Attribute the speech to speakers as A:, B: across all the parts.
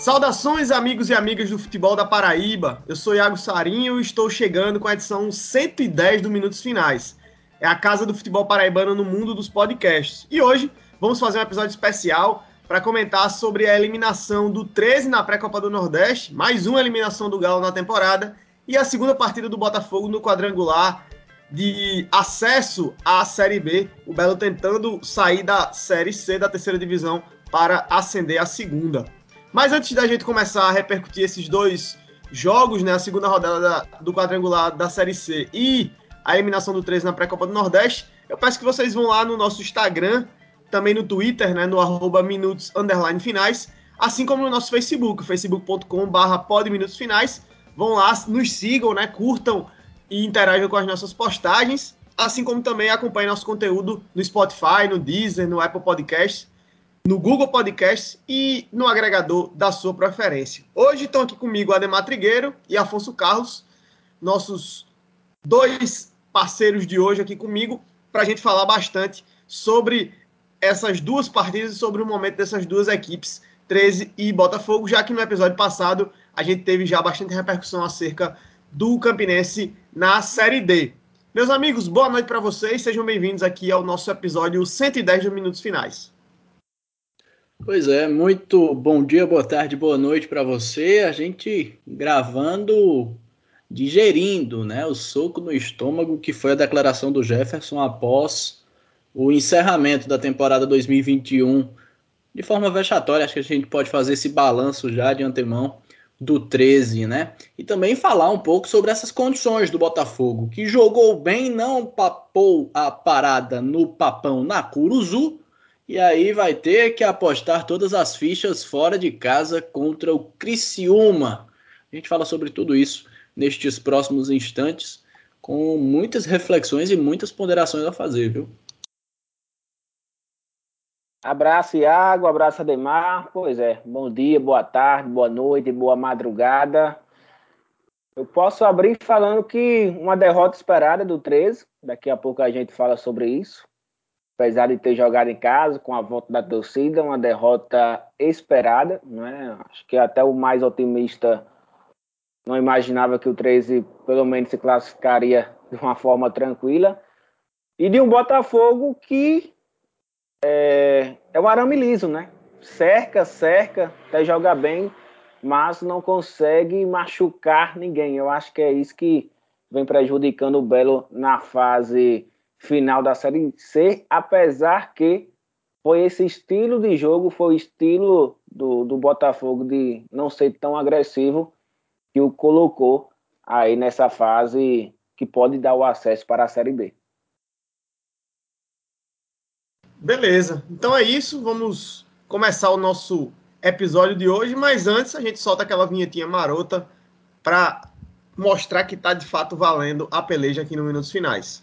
A: Saudações, amigos e amigas do futebol da Paraíba. Eu sou Iago Sarinho e estou chegando com a edição 110 do Minutos Finais. É a casa do futebol paraibano no mundo dos podcasts. E hoje vamos fazer um episódio especial para comentar sobre a eliminação do 13 na pré-copa do Nordeste, mais uma eliminação do Galo na temporada e a segunda partida do Botafogo no quadrangular de acesso à Série B. O Belo tentando sair da Série C da terceira divisão para ascender à segunda. Mas antes da gente começar a repercutir esses dois jogos, né, a segunda rodada da, do quadrangular da Série C e a eliminação do 13 na pré-copa do Nordeste, eu peço que vocês vão lá no nosso Instagram, também no Twitter, né, no arroba minutos underline finais, assim como no nosso Facebook, facebook.com barra finais. Vão lá, nos sigam, né, curtam e interajam com as nossas postagens, assim como também acompanhem nosso conteúdo no Spotify, no Deezer, no Apple Podcasts no Google Podcast e no agregador da sua preferência. Hoje estão aqui comigo Ademar Trigueiro e Afonso Carlos, nossos dois parceiros de hoje aqui comigo, para a gente falar bastante sobre essas duas partidas e sobre o momento dessas duas equipes, 13 e Botafogo, já que no episódio passado a gente teve já bastante repercussão acerca do Campinense na Série D. Meus amigos, boa noite para vocês, sejam bem-vindos aqui ao nosso episódio 110 dos Minutos Finais.
B: Pois é, muito bom dia, boa tarde, boa noite para você. A gente gravando, digerindo, né, o soco no estômago que foi a declaração do Jefferson após o encerramento da temporada 2021 de forma vexatória. Acho que a gente pode fazer esse balanço já de antemão do 13, né? E também falar um pouco sobre essas condições do Botafogo, que jogou bem, não papou a parada no papão na Curuzu, e aí vai ter que apostar todas as fichas fora de casa contra o Criciúma. A gente fala sobre tudo isso nestes próximos instantes, com muitas reflexões e muitas ponderações a fazer, viu?
C: Abraço, Iago, abraço, Ademar. Pois é, bom dia, boa tarde, boa noite, boa madrugada. Eu posso abrir falando que uma derrota esperada do 13, daqui a pouco a gente fala sobre isso apesar de ter jogado em casa com a volta da torcida, uma derrota esperada, né? Acho que até o mais otimista não imaginava que o 13 pelo menos se classificaria de uma forma tranquila. E de um Botafogo que é, é um arame liso, né? Cerca, cerca, até joga bem, mas não consegue machucar ninguém. Eu acho que é isso que vem prejudicando o Belo na fase final da Série C, apesar que foi esse estilo de jogo, foi o estilo do, do Botafogo de não ser tão agressivo que o colocou aí nessa fase que pode dar o acesso para a Série B.
A: Beleza, então é isso, vamos começar o nosso episódio de hoje, mas antes a gente solta aquela vinhetinha marota para mostrar que está de fato valendo a peleja aqui no Minutos Finais.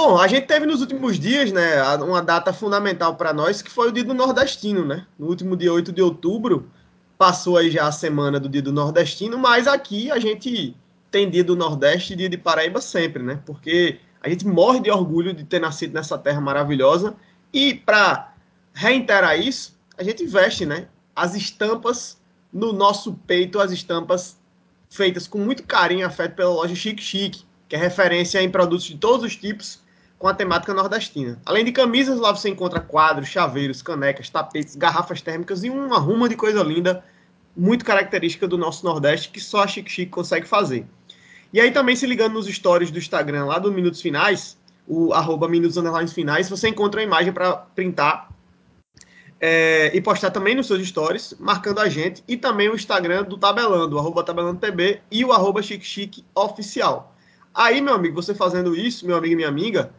A: Bom, a gente teve nos últimos dias, né, uma data fundamental para nós, que foi o dia do Nordestino, né? No último dia 8 de outubro, passou aí já a semana do dia do Nordestino, mas aqui a gente tem dia do Nordeste e dia de Paraíba sempre, né? Porque a gente morre de orgulho de ter nascido nessa terra maravilhosa e para reiterar isso, a gente veste, né, as estampas no nosso peito, as estampas feitas com muito carinho e afeto pela loja Chique Chique, que é referência em produtos de todos os tipos com a temática nordestina. Além de camisas, lá você encontra quadros, chaveiros, canecas, tapetes, garrafas térmicas e uma ruma de coisa linda, muito característica do nosso Nordeste, que só a Chique Chique consegue fazer. E aí também se ligando nos stories do Instagram, lá do Minutos Finais, o arroba Minutos Finais, você encontra a imagem para printar é, e postar também nos seus stories, marcando a gente, e também o Instagram do Tabelando, o arroba TabelandoPB e o arroba Chique Chique Oficial. Aí, meu amigo, você fazendo isso, meu amigo e minha amiga,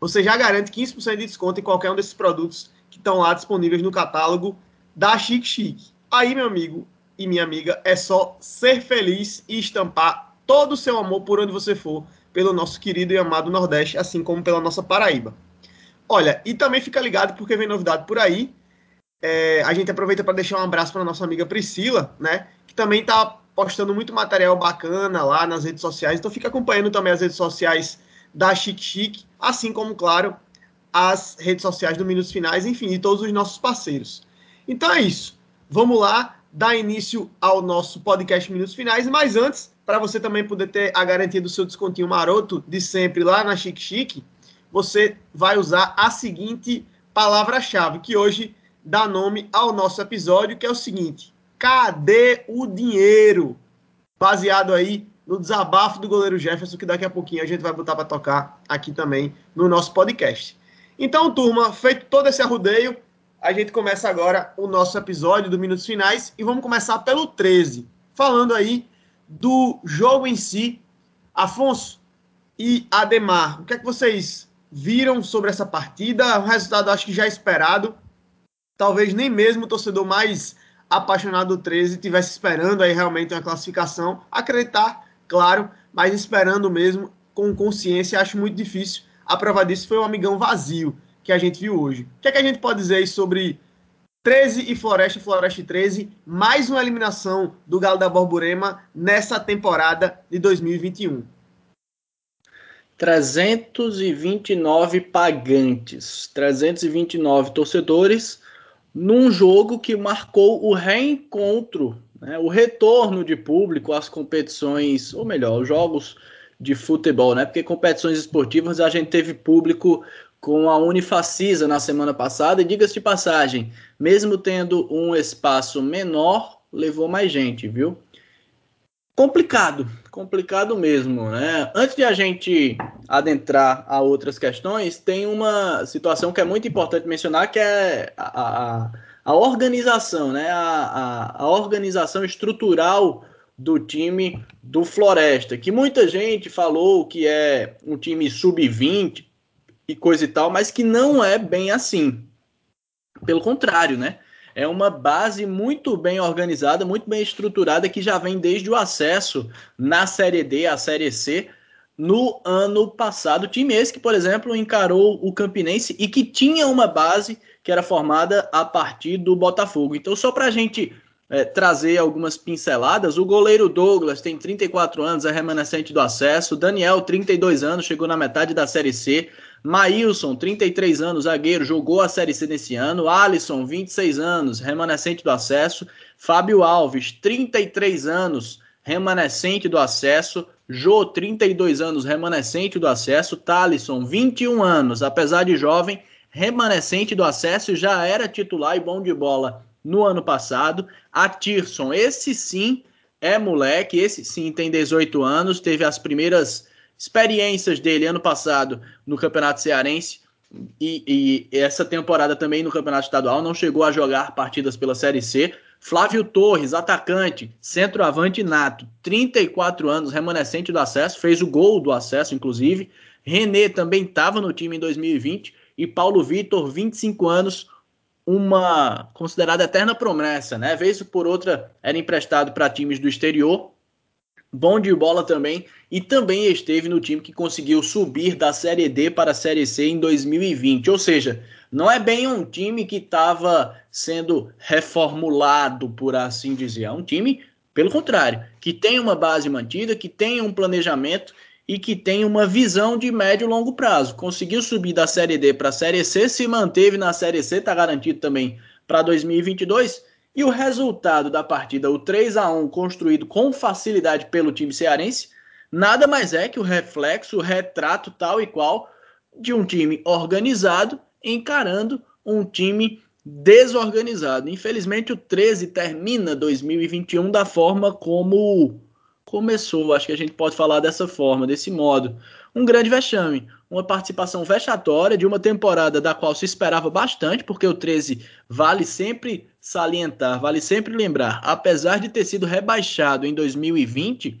A: você já garante 15% de desconto em qualquer um desses produtos que estão lá disponíveis no catálogo da Chic Chic. Aí, meu amigo e minha amiga, é só ser feliz e estampar todo o seu amor por onde você for, pelo nosso querido e amado Nordeste, assim como pela nossa Paraíba. Olha, e também fica ligado porque vem novidade por aí. É, a gente aproveita para deixar um abraço para nossa amiga Priscila, né? Que também está postando muito material bacana lá nas redes sociais. Então fica acompanhando também as redes sociais da Chique Chique, assim como, claro, as redes sociais do Minutos Finais, enfim, e todos os nossos parceiros. Então é isso. Vamos lá dar início ao nosso podcast Minutos Finais, mas antes, para você também poder ter a garantia do seu descontinho maroto de sempre lá na Chique Chique, você vai usar a seguinte palavra-chave, que hoje dá nome ao nosso episódio, que é o seguinte: cadê o dinheiro? Baseado aí no desabafo do goleiro Jefferson, que daqui a pouquinho a gente vai botar para tocar aqui também no nosso podcast. Então, turma, feito todo esse arrudeio, a gente começa agora o nosso episódio do Minutos Finais e vamos começar pelo 13, falando aí do jogo em si. Afonso e Ademar, o que é que vocês viram sobre essa partida? Um resultado acho que já esperado. Talvez nem mesmo o torcedor mais apaixonado do 13 tivesse esperando aí realmente uma classificação. Acreditar, claro, mas esperando mesmo com consciência, acho muito difícil. A prova disso foi o amigão vazio que a gente viu hoje. O que, é que a gente pode dizer sobre 13 e Floresta Floresta 13, mais uma eliminação do Galo da Borborema nessa temporada de 2021?
B: 329 pagantes, 329 torcedores, num jogo que marcou o reencontro, né, o retorno de público às competições, ou melhor, os jogos de futebol, né? Porque competições esportivas a gente teve público com a Unifacisa na semana passada, e diga-se de passagem, mesmo tendo um espaço menor, levou mais gente, viu? Complicado, complicado mesmo, né? Antes de a gente adentrar a outras questões, tem uma situação que é muito importante mencionar, que é a, a, a organização, né? A, a, a organização estrutural do time do Floresta, que muita gente falou que é um time sub-20 e coisa e tal, mas que não é bem assim. Pelo contrário, né? é uma base muito bem organizada, muito bem estruturada, que já vem desde o acesso na Série D, a Série C, no ano passado. Time esse que, por exemplo, encarou o Campinense e que tinha uma base que era formada a partir do Botafogo. Então, só para a gente é, trazer algumas pinceladas, o goleiro Douglas tem 34 anos, é remanescente do acesso. Daniel, 32 anos, chegou na metade da Série C. Maílson, 33 anos, zagueiro, jogou a Série C nesse ano. Alisson, 26 anos, remanescente do acesso. Fábio Alves, 33 anos, remanescente do acesso. Jô, 32 anos, remanescente do acesso. Talisson, 21 anos, apesar de jovem, remanescente do acesso, já era titular e bom de bola no ano passado. A Tirson, esse sim é moleque, esse sim tem 18 anos, teve as primeiras experiências dele ano passado no Campeonato Cearense e, e, essa temporada também no Campeonato Estadual, não chegou a jogar partidas pela Série C. Flávio Torres, atacante, centroavante nato, 34 anos, remanescente do acesso, fez o gol do acesso, inclusive. René também estava no time em 2020. E Paulo Vitor, 25 anos, uma considerada eterna promessa, né? Vez por outra era emprestado para times do exterior bom de bola também, e também esteve no time que conseguiu subir da Série D para a Série C em 2020. Ou seja, não é bem um time que estava sendo reformulado, por assim dizer. É um time, pelo contrário, que tem uma base mantida, que tem um planejamento e que tem uma visão de médio e longo prazo. Conseguiu subir da Série D para a Série C, se manteve na Série C, está garantido também para 2022 e o resultado da partida, o 3 a 1 construído com facilidade pelo time cearense, nada mais é que o reflexo, o retrato tal e qual de um time organizado encarando um time desorganizado. Infelizmente, o 13 termina 2021 da forma como começou. Acho que a gente pode falar dessa forma, desse modo. Um grande vexame uma participação vexatória de uma temporada da qual se esperava bastante, porque o 13 vale sempre salientar, vale sempre lembrar, apesar de ter sido rebaixado em 2020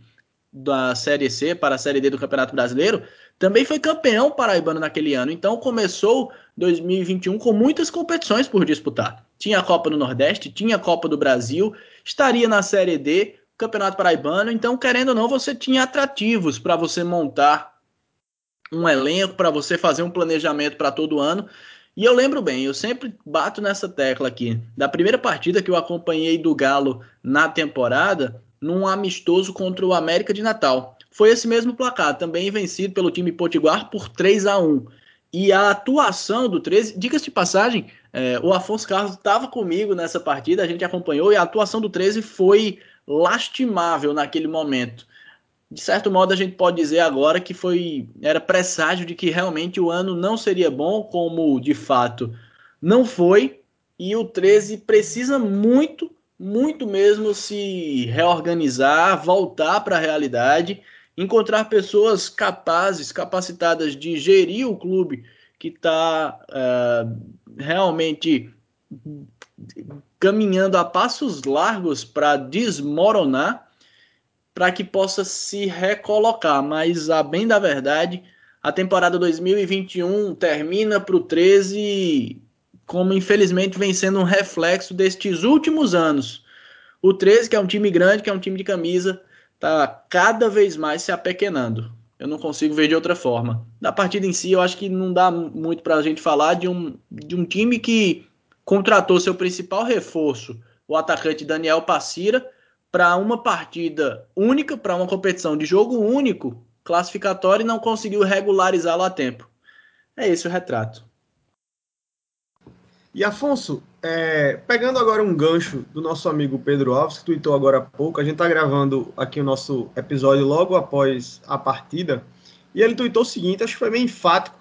B: da Série C para a Série D do Campeonato Brasileiro, também foi campeão paraibano naquele ano. Então começou 2021 com muitas competições por disputar. Tinha a Copa do Nordeste, tinha a Copa do Brasil estaria na Série D, Campeonato Paraibano, então, querendo ou não, você tinha atrativos para você montar um elenco, para você fazer um planejamento para todo ano. E eu lembro bem, eu sempre bato nessa tecla aqui. Da primeira partida que eu acompanhei do Galo na temporada, num amistoso contra o América de Natal. Foi esse mesmo placar, também vencido pelo time Potiguar por 3 a 1 E a atuação do 13, diga-se de passagem, é, o Afonso Carlos estava comigo nessa partida, a gente acompanhou, e a atuação do 13 foi lastimável naquele momento. De certo modo, a gente pode dizer agora que foi era presságio de que realmente o ano não seria bom, como de fato não foi, e o 13 precisa muito, muito mesmo se reorganizar, voltar para a realidade encontrar pessoas capazes, capacitadas de gerir o clube que está uh, é, realmente caminhando a passos largos para desmoronar, para que possa se recolocar. Mas, a bem da verdade, a temporada 2021 termina para o 13 como infelizmente vem sendo um reflexo destes últimos anos. O 13, que é um time grande, que é um time de camisa, está cada vez mais se apequenando. Eu não consigo ver de outra forma. Da partida em si, eu acho que não dá muito para a gente falar de um, de um time que contratou seu principal reforço, o atacante Daniel Passira, para uma partida única, para uma competição de jogo único, classificatório, e não conseguiu regularizá-lo a tempo. É esse o retrato.
A: E Afonso, é, pegando agora um gancho do nosso amigo Pedro Alves, que tweetou agora há pouco, a gente está gravando aqui o nosso episódio logo após a partida, e ele tweetou o seguinte, acho que foi bem enfático,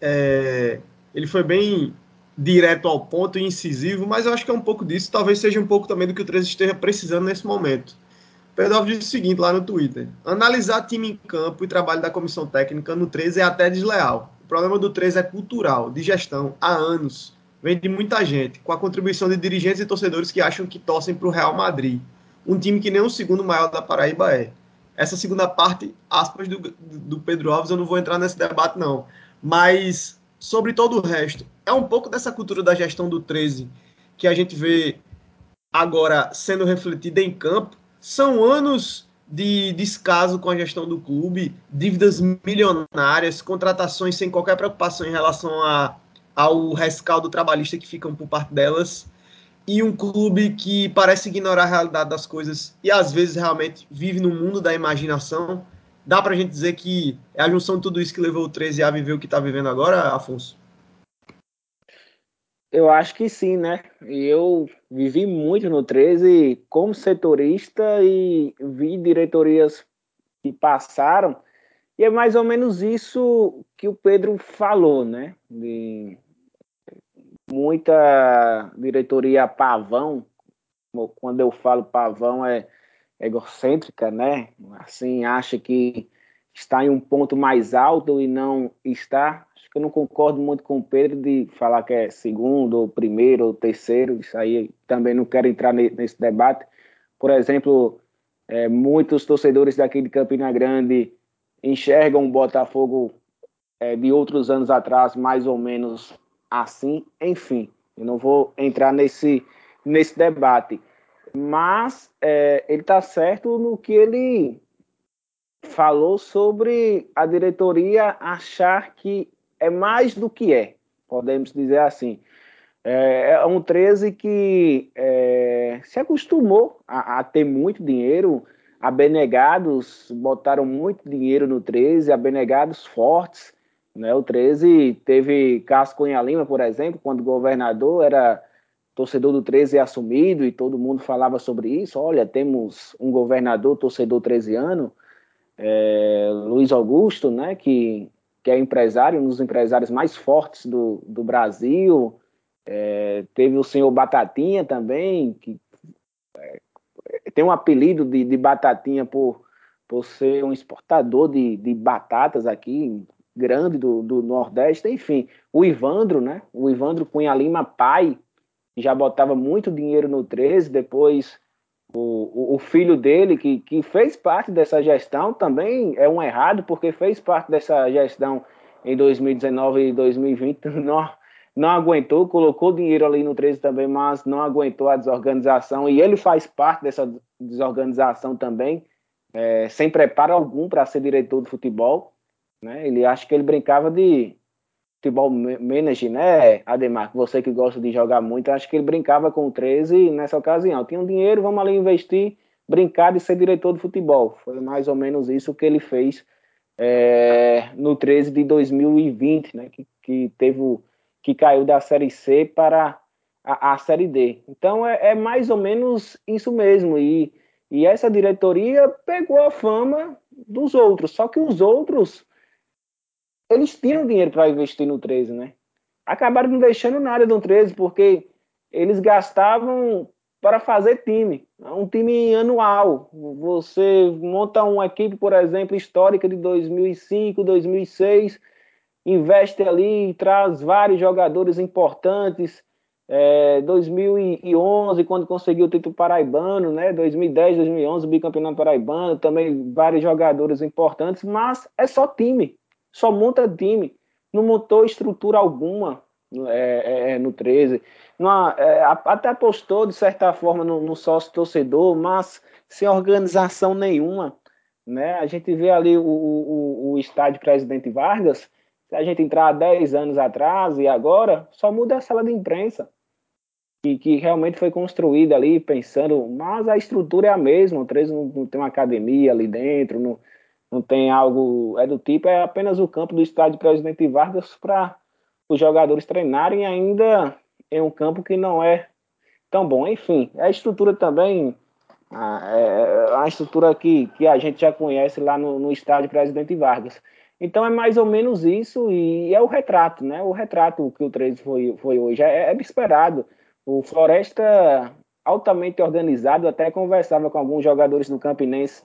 A: é, ele foi bem direto ao ponto e incisivo, mas eu acho que é um pouco disso, talvez seja um pouco também do que o 13 esteja precisando nesse momento. Pedro disse o seguinte lá no Twitter: analisar time em campo e trabalho da comissão técnica no 13 é até desleal. O problema do 13 é cultural, de gestão, há anos vem de muita gente, com a contribuição de dirigentes e torcedores que acham que torcem para o Real Madrid, um time que nem o segundo maior da Paraíba é. Essa segunda parte, aspas, do, do Pedro Alves, eu não vou entrar nesse debate, não. Mas, sobre todo o resto, é um pouco dessa cultura da gestão do 13 que a gente vê agora sendo refletida em campo. São anos de descaso com a gestão do clube, dívidas milionárias, contratações sem qualquer preocupação em relação a ao rescaldo trabalhista que ficam por parte delas e um clube que parece ignorar a realidade das coisas e às vezes realmente vive no mundo da imaginação. Dá para a gente dizer que é a junção de tudo isso que levou o 13 a viver o que está vivendo agora, Afonso?
C: Eu acho que sim, né? Eu vivi muito no 13 como setorista e vi diretorias que passaram. E é mais ou menos isso que o Pedro falou, né? De muita diretoria pavão, quando eu falo pavão é egocêntrica, né? Assim, acha que está em um ponto mais alto e não está. Acho que eu não concordo muito com o Pedro de falar que é segundo, ou primeiro, ou terceiro. Isso aí também não quero entrar nesse debate. Por exemplo, é, muitos torcedores daqui de Campina Grande enxergam o Botafogo é, de outros anos atrás mais ou menos assim, enfim, eu não vou entrar nesse, nesse debate, mas é, ele está certo no que ele falou sobre a diretoria achar que é mais do que é, podemos dizer assim. É, é um 13 que é, se acostumou a, a, ter muito dinheiro, abenegados botaram muito dinheiro no 13, abenegados fortes, né? O 13 teve Cássio Cunha Lima, por exemplo, quando governador era torcedor do 13 assumido e todo mundo falava sobre isso. Olha, temos um governador torcedor 13 anos, é, Luiz Augusto, né, que, que é empresário, um dos empresários mais fortes do, do Brasil. É, teve o senhor Batatinha também, que é, tem um apelido de, de Batatinha por, por ser um exportador de, de batatas aqui, grande do, do Nordeste, enfim, o Ivandro, né? O Ivandro Cunha Lima, pai, já botava muito dinheiro no 13, depois o, o, filho dele, que, que fez parte dessa gestão, também é um errado, porque fez parte dessa gestão em 2019 e 2020, não aguentou, colocou dinheiro ali no 13 também, mas não aguentou a desorganização, e ele faz parte dessa desorganização também, é, sem preparo algum para ser diretor de futebol. Né? Ele acha que ele brincava de futebol manager, né, Ademar? Você que gosta de jogar muito, acho que ele brincava com o 13 nessa ocasião. Tinha um dinheiro, vamos ali investir, brincar de ser diretor de futebol. Foi mais ou menos isso que ele fez é, no 13 de 2020, né, que, que teve que caiu da Série C para a, a Série D. Então é, é, mais ou menos isso mesmo. E, e essa diretoria pegou a fama dos outros, só que os outros eles tinham dinheiro para investir no 13, né? Acabaram não deixando nada do 13, porque eles gastavam para fazer time, um time anual. Você monta uma equipe, por exemplo, histórica de 2005, 2006 investe ali, traz vários jogadores importantes. É, 2011, quando conseguiu o título paraibano, né? 2010, 2011, o bicampeonato paraibano, também vários jogadores importantes, mas é só time, só monta time, não montou estrutura alguma é, é, é no 13, não, é, até apostou de certa forma no, no sócio torcedor, mas sem organização nenhuma, né? A gente vê ali o, o, o estádio Presidente Vargas, se a gente entrar 10 anos atrás e agora, só muda a sala de imprensa. Que, que realmente foi construída ali pensando, mas a estrutura é a mesma, o 13 não, não tem uma academia ali dentro, não, não tem algo, é do tipo, é apenas o campo do estádio Presidente Vargas para os jogadores treinarem ainda em um campo que não é tão bom. Enfim, a estrutura também, a, é, a estrutura que, que a gente já conhece lá no, no estádio Presidente Vargas. Então é mais ou menos isso e é o retrato, né? O retrato que o 13 foi, foi hoje. É, é esperado. O Floresta, altamente organizado, até conversava com alguns jogadores do Campinense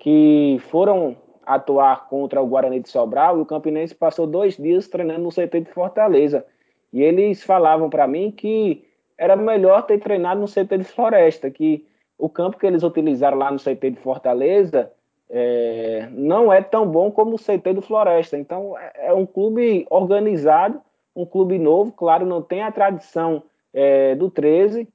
C: que foram atuar contra o Guarani de Sobral e o Campinense passou dois dias treinando no CT de Fortaleza. E eles falavam para mim que era melhor ter treinado no CT de Floresta, que o campo que eles utilizaram lá no CT de Fortaleza é, não é tão bom como o CT do Floresta. Então, é, é um clube organizado, um clube novo, claro, não tem a tradição é, do 13,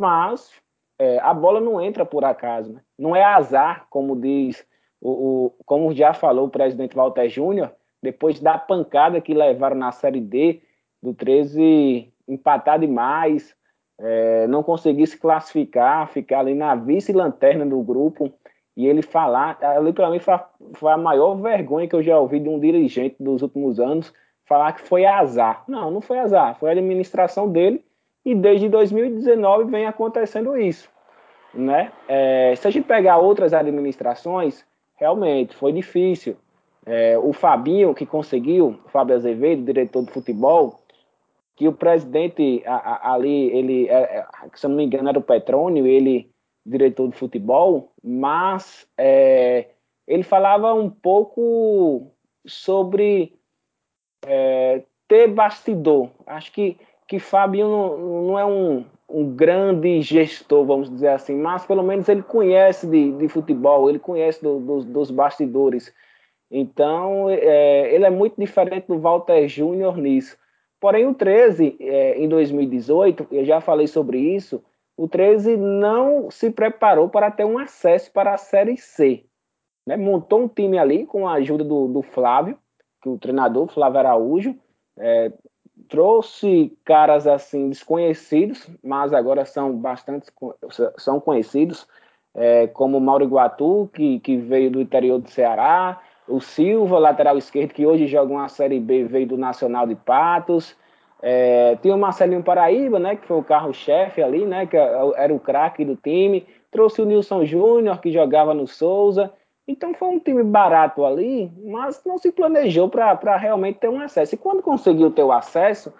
C: mas é, a bola não entra por acaso. Né? Não é azar, como diz, o, o, como já falou o presidente Walter Júnior, depois da pancada que levaram na Série D do 13, empatar demais, é, não conseguir se classificar, ficar ali na vice-lanterna do grupo e ele falar, ali para mim foi, foi a maior vergonha que eu já ouvi de um dirigente dos últimos anos, falar que foi azar. Não, não foi azar, foi a administração dele e desde 2019 vem acontecendo isso. Né? É, se a gente pegar outras administrações, realmente foi difícil. É, o Fabinho, que conseguiu, o Fábio Azevedo, diretor de futebol, que o presidente a, a, ali, ele, é, é se não me engano, era o Petrônio, ele diretor de futebol, mas é, ele falava um pouco sobre é, ter bastidor. Acho que, que Fabinho não, não é um, um grande gestor, vamos dizer assim, mas pelo menos ele conhece de, de futebol, ele conhece do, do, dos bastidores. Então, é, ele é muito diferente do Walter Júnior nisso. Porém, o 13, é, em 2018, eu já falei sobre isso, o 13 não se preparou para ter um acesso para a Série C. Né? Montou um time ali com a ajuda do, do Flávio, que o treinador, Flávio Araújo, é, trouxe caras assim desconhecidos, mas agora são bastante são conhecidos, é, como Mauro Iguatu, que, que veio do interior do Ceará, o Silva, lateral esquerdo, que hoje joga uma Série B, veio do Nacional de Patos, é, tinha o Marcelinho Paraíba, né, que foi o carro-chefe ali, né, que era o craque do time. Trouxe o Nilson Júnior, que jogava no Souza. Então foi um time barato ali, mas não se planejou para realmente ter um acesso. E quando conseguiu ter o acesso,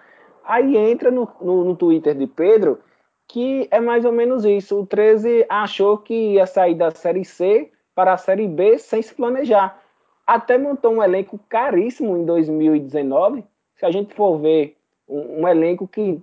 C: aí entra no, no, no, Twitter de Pedro, que é mais ou menos isso. O 13 achou que ia sair da Série C para a Série B sem se planejar. Até montou um elenco caríssimo em 2019. Se a gente for ver um, um elenco que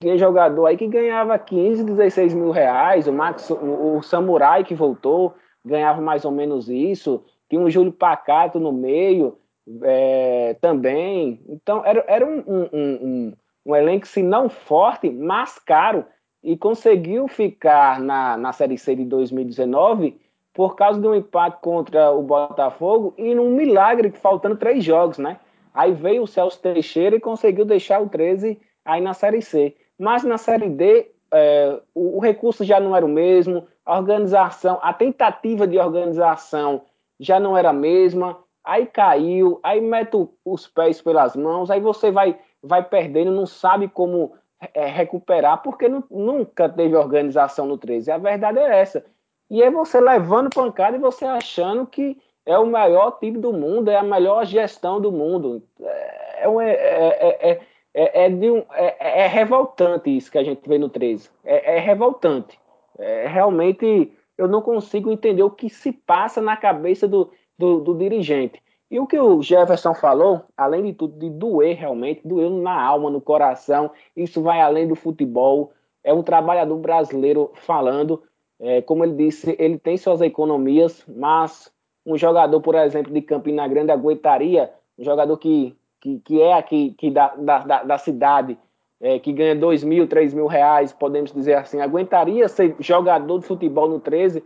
C: tinha jogador aí que ganhava 15, 16 mil reais, o, Max, o, o Samurai que voltou ganhava mais ou menos isso, tinha um Júlio Pacato no meio é, também, então era, era um, um, um, um elenco, se não forte, mas caro, e conseguiu ficar na, na Série C de 2019 por causa de um empate contra o Botafogo e num milagre, faltando três jogos, né? Aí veio o Celso Teixeira e conseguiu deixar o 13 aí na Série C. Mas na Série D, é, o, o, recurso já não era o mesmo, a organização, a tentativa de organização já não era a mesma, aí caiu, aí mete os pés pelas mãos, aí você vai, vai perdendo, não sabe como é, recuperar, porque não, nunca teve organização no 13. A verdade é essa. E é você levando pancada e você achando que é o melhor time do mundo, é a melhor gestão do mundo. É, é, é, é, é, de um, é, é, revoltante isso que a gente vê no 13. É, é revoltante. É, realmente eu não consigo entender o que se passa na cabeça do, do, do, dirigente. E o que o Jefferson falou, além de tudo, de doer realmente, doeu na alma, no coração, isso vai além do futebol. É um trabalhador brasileiro falando. É, como ele disse, ele tem suas economias, mas um jogador, por exemplo, de Campina Grande aguentaria, um jogador que que, que é aqui que da, da, da cidade, é, que ganha dois mil, três mil reais, podemos dizer assim, aguentaria ser jogador de futebol no 13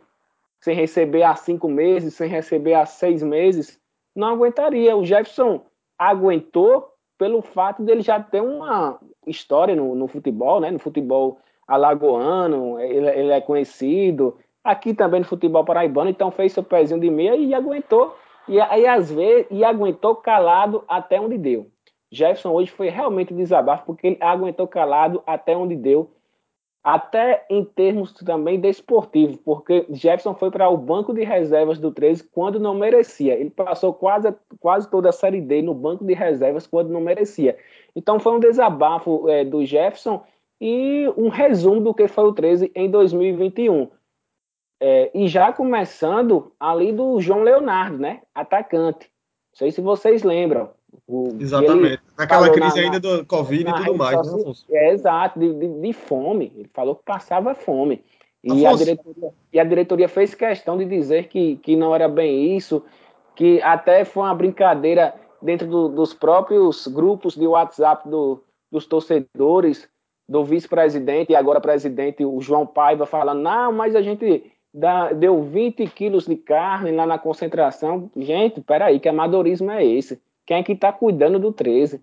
C: sem receber há cinco meses, sem receber há seis meses? Não aguentaria. O Jefferson aguentou pelo fato dele já ter uma história no, no futebol, né? No futebol alagoano, ele, ele, é conhecido. Aqui também no futebol paraibano, então fez seu pezinho de meia e aguentou e aí, às vezes, e aguentou calado até onde deu. Jefferson hoje foi realmente desabafo, porque ele aguentou calado até onde deu, até em termos também desportivos, porque Jefferson foi para o banco de reservas do 13 quando não merecia. Ele passou quase, quase toda a Série D no banco de reservas quando não merecia. Então foi um desabafo é, do Jefferson e um resumo do que foi o 13 em 2021. É, e já começando ali do João Leonardo, né? Atacante. Não sei se vocês lembram.
A: O, Exatamente. Naquela crise na, ainda do Covid e tudo mais, né?
C: É, exato, de, de, de, fome. Ele falou que passava fome. E a, diretoria, e a diretoria fez questão de dizer que, que não era bem isso, que até foi uma brincadeira dentro do, dos próprios grupos de WhatsApp do, dos torcedores, do vice-presidente e agora presidente, o João Paiva, falando: não, mas a gente dá, deu 20 quilos de carne lá na concentração. Gente, peraí, que amadorismo é esse? Quem é que está cuidando do 13?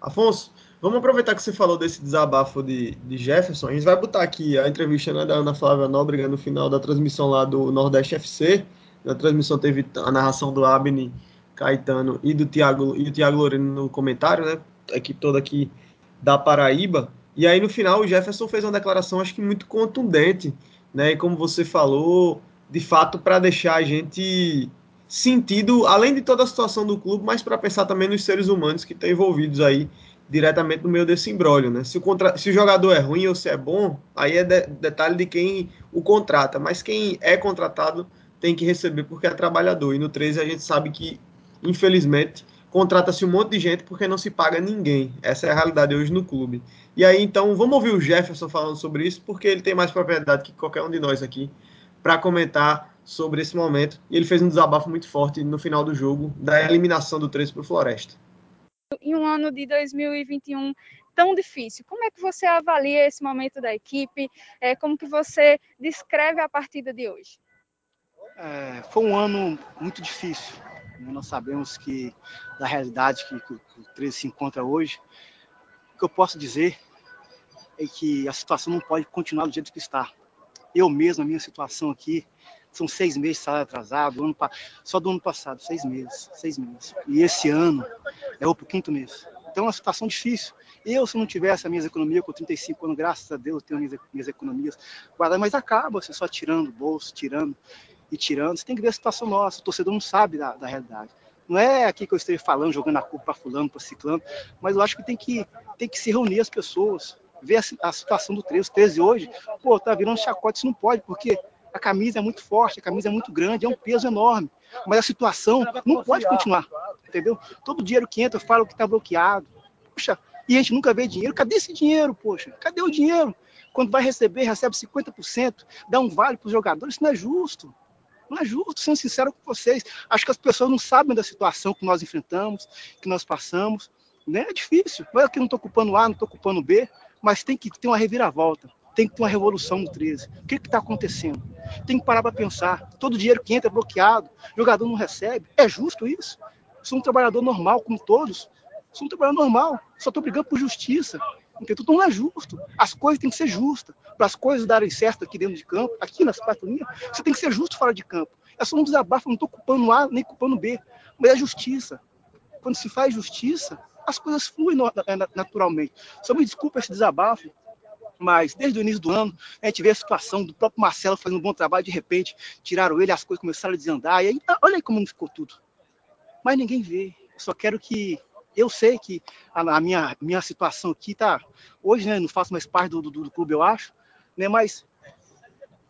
A: Afonso, vamos aproveitar que você falou desse desabafo de, de Jefferson. A gente vai botar aqui a entrevista né, da Ana Flávia Nóbrega no final da transmissão lá do Nordeste FC. Na transmissão teve a narração do Abni Caetano e do Thiago, e o Thiago Loreno no comentário, né? A equipe toda aqui da Paraíba. E aí no final o Jefferson fez uma declaração, acho que muito contundente, né? E como você falou, de fato, para deixar a gente sentido, além de toda a situação do clube, mas para pensar também nos seres humanos que estão envolvidos aí diretamente no meio desse embrólio, né? Se o, contra... se o jogador é ruim ou se é bom, aí é de... detalhe de quem o contrata, mas quem é contratado tem que receber porque é trabalhador. E no 13 a gente sabe que, infelizmente, contrata-se um monte de gente porque não se paga ninguém. Essa é a realidade hoje no clube. E aí, então, vamos ouvir o Jefferson falando sobre isso, porque ele tem mais propriedade que qualquer um de nós aqui para comentar sobre esse momento. E ele fez um desabafo muito forte no final do jogo, da eliminação do 13 para o Floresta.
D: Em um ano de 2021 tão difícil, como é que você avalia esse momento da equipe? É, como que você descreve a partida de hoje?
E: É, foi um ano muito difícil? Nós sabemos que da realidade que, que, que o 13 se encontra hoje, o que eu posso dizer é que a situação não pode continuar do jeito que está. Eu mesmo, a minha situação aqui, são seis meses de salário atrasado, ano, só do ano passado, seis meses, seis meses. E esse ano é o quinto mês. Então é uma situação difícil. Eu, se não tivesse a minha economia, com 35 anos, graças a Deus, tenho minhas, minhas economias guardadas, mas acaba você só tirando bolso, tirando e tirando. Você tem que ver a situação nossa. O torcedor não sabe da, da realidade. Não é aqui que eu esteja falando, jogando a culpa para fulano, para ciclano, mas eu acho que tem que, tem que se reunir as pessoas, ver a, a situação do 13. O 13 hoje, pô, tá virando chacote, isso não pode, porque a camisa é muito forte, a camisa é muito grande, é um peso enorme. Mas a situação não pode continuar, entendeu? Todo dinheiro que entra, fala que está bloqueado. Puxa, e a gente nunca vê dinheiro. Cadê esse dinheiro, poxa? Cadê o dinheiro? Quando vai receber, recebe 50%, dá um vale para os jogadores, isso não é justo. Não é justo, sendo sincero com vocês. Acho que as pessoas não sabem da situação que nós enfrentamos, que nós passamos. Né? É difícil. Mas aqui não estou culpando A, não estou culpando B, mas tem que ter uma reviravolta. Tem que ter uma revolução no 13. O que está acontecendo? Tem que parar para pensar. Todo dinheiro que entra é bloqueado, jogador não recebe. É justo isso? Sou um trabalhador normal, como todos. Sou um trabalhador normal. Só estou brigando por justiça. Então não é justo. As coisas têm que ser justas. Para as coisas darem certo aqui dentro de campo, aqui nas quatro linhas, você tem que ser justo fora de campo. É só um desabafo, não estou culpando A nem culpando B. Mas é justiça. Quando se faz justiça, as coisas fluem naturalmente. Só me desculpa esse desabafo, mas desde o início do ano a gente vê a situação do próprio Marcelo fazendo um bom trabalho, de repente tiraram ele, as coisas começaram a desandar, e aí olha aí como ficou tudo. Mas ninguém vê. Eu só quero que. Eu sei que a, a minha, minha situação aqui tá. Hoje, né, não faço mais parte do, do, do clube, eu acho, né, mas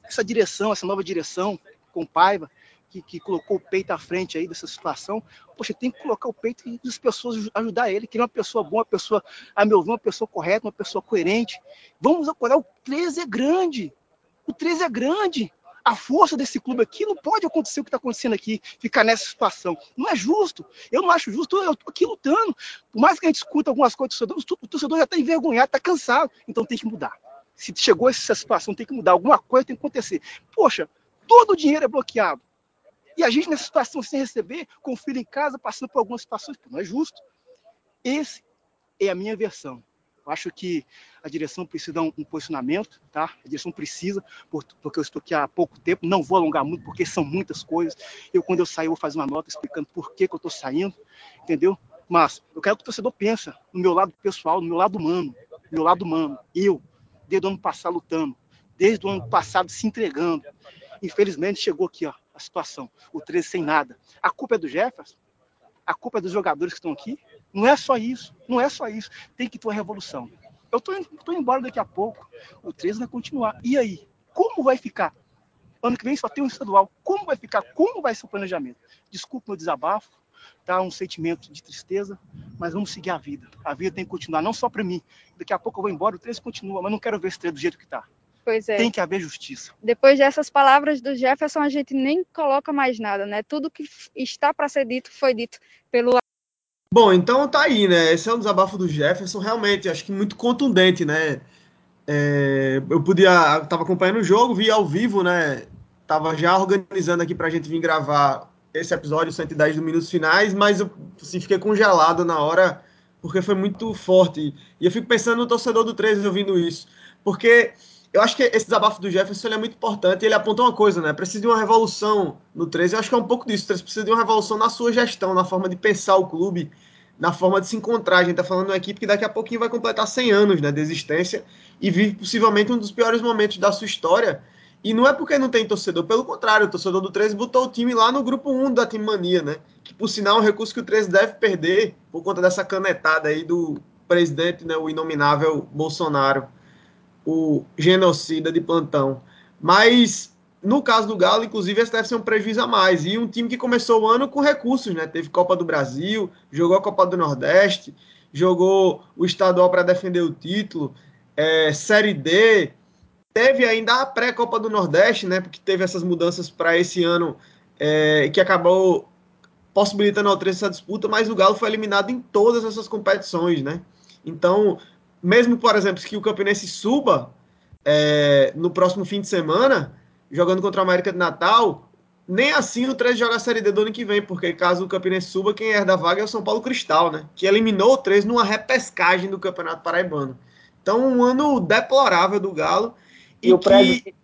E: essa direção, essa nova direção, com Paiva, que, que, colocou o peito à frente aí dessa situação, poxa, tem que colocar o peito e as pessoas ajudar ele, que é uma pessoa boa, uma pessoa, a meu ver, uma pessoa correta, uma pessoa coerente. Vamos acordar, o 13 é grande. O 13 é grande. A força desse clube aqui não pode acontecer o que está acontecendo aqui, ficar nessa situação. Não é justo. Eu não acho justo. Eu estou aqui lutando. Por mais que a gente escuta algumas coisas do torcedor, o torcedor já está envergonhado, está cansado. Então tem que mudar. Se chegou essa situação, tem que mudar. Alguma coisa tem que acontecer. Poxa, todo o dinheiro é bloqueado. E a gente, nessa situação, sem receber, com o filho em casa, passando por algumas situações, não é justo. Esse é a minha versão. Eu acho que a direção precisa dar um, posicionamento, tá? A direção precisa, porque eu estou aqui há pouco tempo, não vou alongar muito, porque são muitas coisas. Eu, quando eu sair, vou fazer uma nota explicando por que, que eu estou saindo, entendeu? Mas eu quero que o torcedor pense no meu lado pessoal, no meu lado humano, no meu lado humano. Eu, desde o ano passado lutando, desde o ano passado se entregando. Infelizmente chegou aqui, ó, a situação. O 13 sem nada. A culpa é do Jefferson? A culpa é dos jogadores que estão aqui? Não é só isso. Não é só isso. Tem que ter uma revolução. Eu estou indo embora daqui a pouco. O 13 vai continuar. E aí? Como vai ficar? Ano que vem só tem um estadual. Como vai ficar? Como vai ser o planejamento? Desculpa meu desabafo, tá? Um sentimento de tristeza, mas vamos seguir a vida. A vida tem que continuar, não só para mim. Daqui a pouco eu vou embora, o 13 continua, mas não quero ver esse 13 do jeito que está.
D: Pois é.
E: Tem que haver justiça.
D: Depois dessas palavras do Jefferson, a gente nem coloca mais nada, né? Tudo que está para ser dito foi dito pelo.
A: Bom, então tá aí, né? Esse é um desabafo do Jefferson, realmente, acho que muito contundente, né? É, eu podia. Tava acompanhando o jogo, vi ao vivo, né? Tava já organizando aqui pra gente vir gravar esse episódio 110 do Minutos Finais, mas eu assim, fiquei congelado na hora porque foi muito forte. E eu fico pensando no torcedor do 13 ouvindo isso. Porque eu acho que esse desabafo do Jefferson é muito importante. Ele apontou uma coisa, né? Precisa de uma revolução no 13. Eu acho que é um pouco disso. Precisa de uma revolução na sua gestão, na forma de pensar o clube, na forma de se encontrar. A gente tá falando de uma equipe que daqui a pouquinho vai completar 100 anos né, de existência e vive possivelmente um dos piores momentos da sua história. E não é porque não tem torcedor, pelo contrário, o torcedor do 13 botou o time lá no grupo 1 da Time Mania, né? Que por sinal é um recurso que o 13 deve perder por conta dessa canetada aí do presidente, né, o inominável Bolsonaro o genocida de plantão. Mas no caso do Galo, inclusive, esse deve ser um prejuízo a mais. E um time que começou o ano com recursos, né? Teve Copa do Brasil, jogou a Copa do Nordeste, jogou o estadual para defender o título, é, Série D, teve ainda a pré-Copa do Nordeste, né? Porque teve essas mudanças para esse ano é, que acabou possibilitando ao 13 essa disputa, mas o Galo foi eliminado em todas essas competições, né? Então, mesmo, por exemplo, que o Campinense suba é, no próximo fim de semana, jogando contra o América de Natal, nem assim o 13 joga a Série D do ano que vem, porque caso o Campinense suba, quem herda a vaga é o São Paulo Cristal, né? Que eliminou o 13 numa repescagem do Campeonato Paraibano. Então, um ano deplorável do Galo.
C: E, e o, que...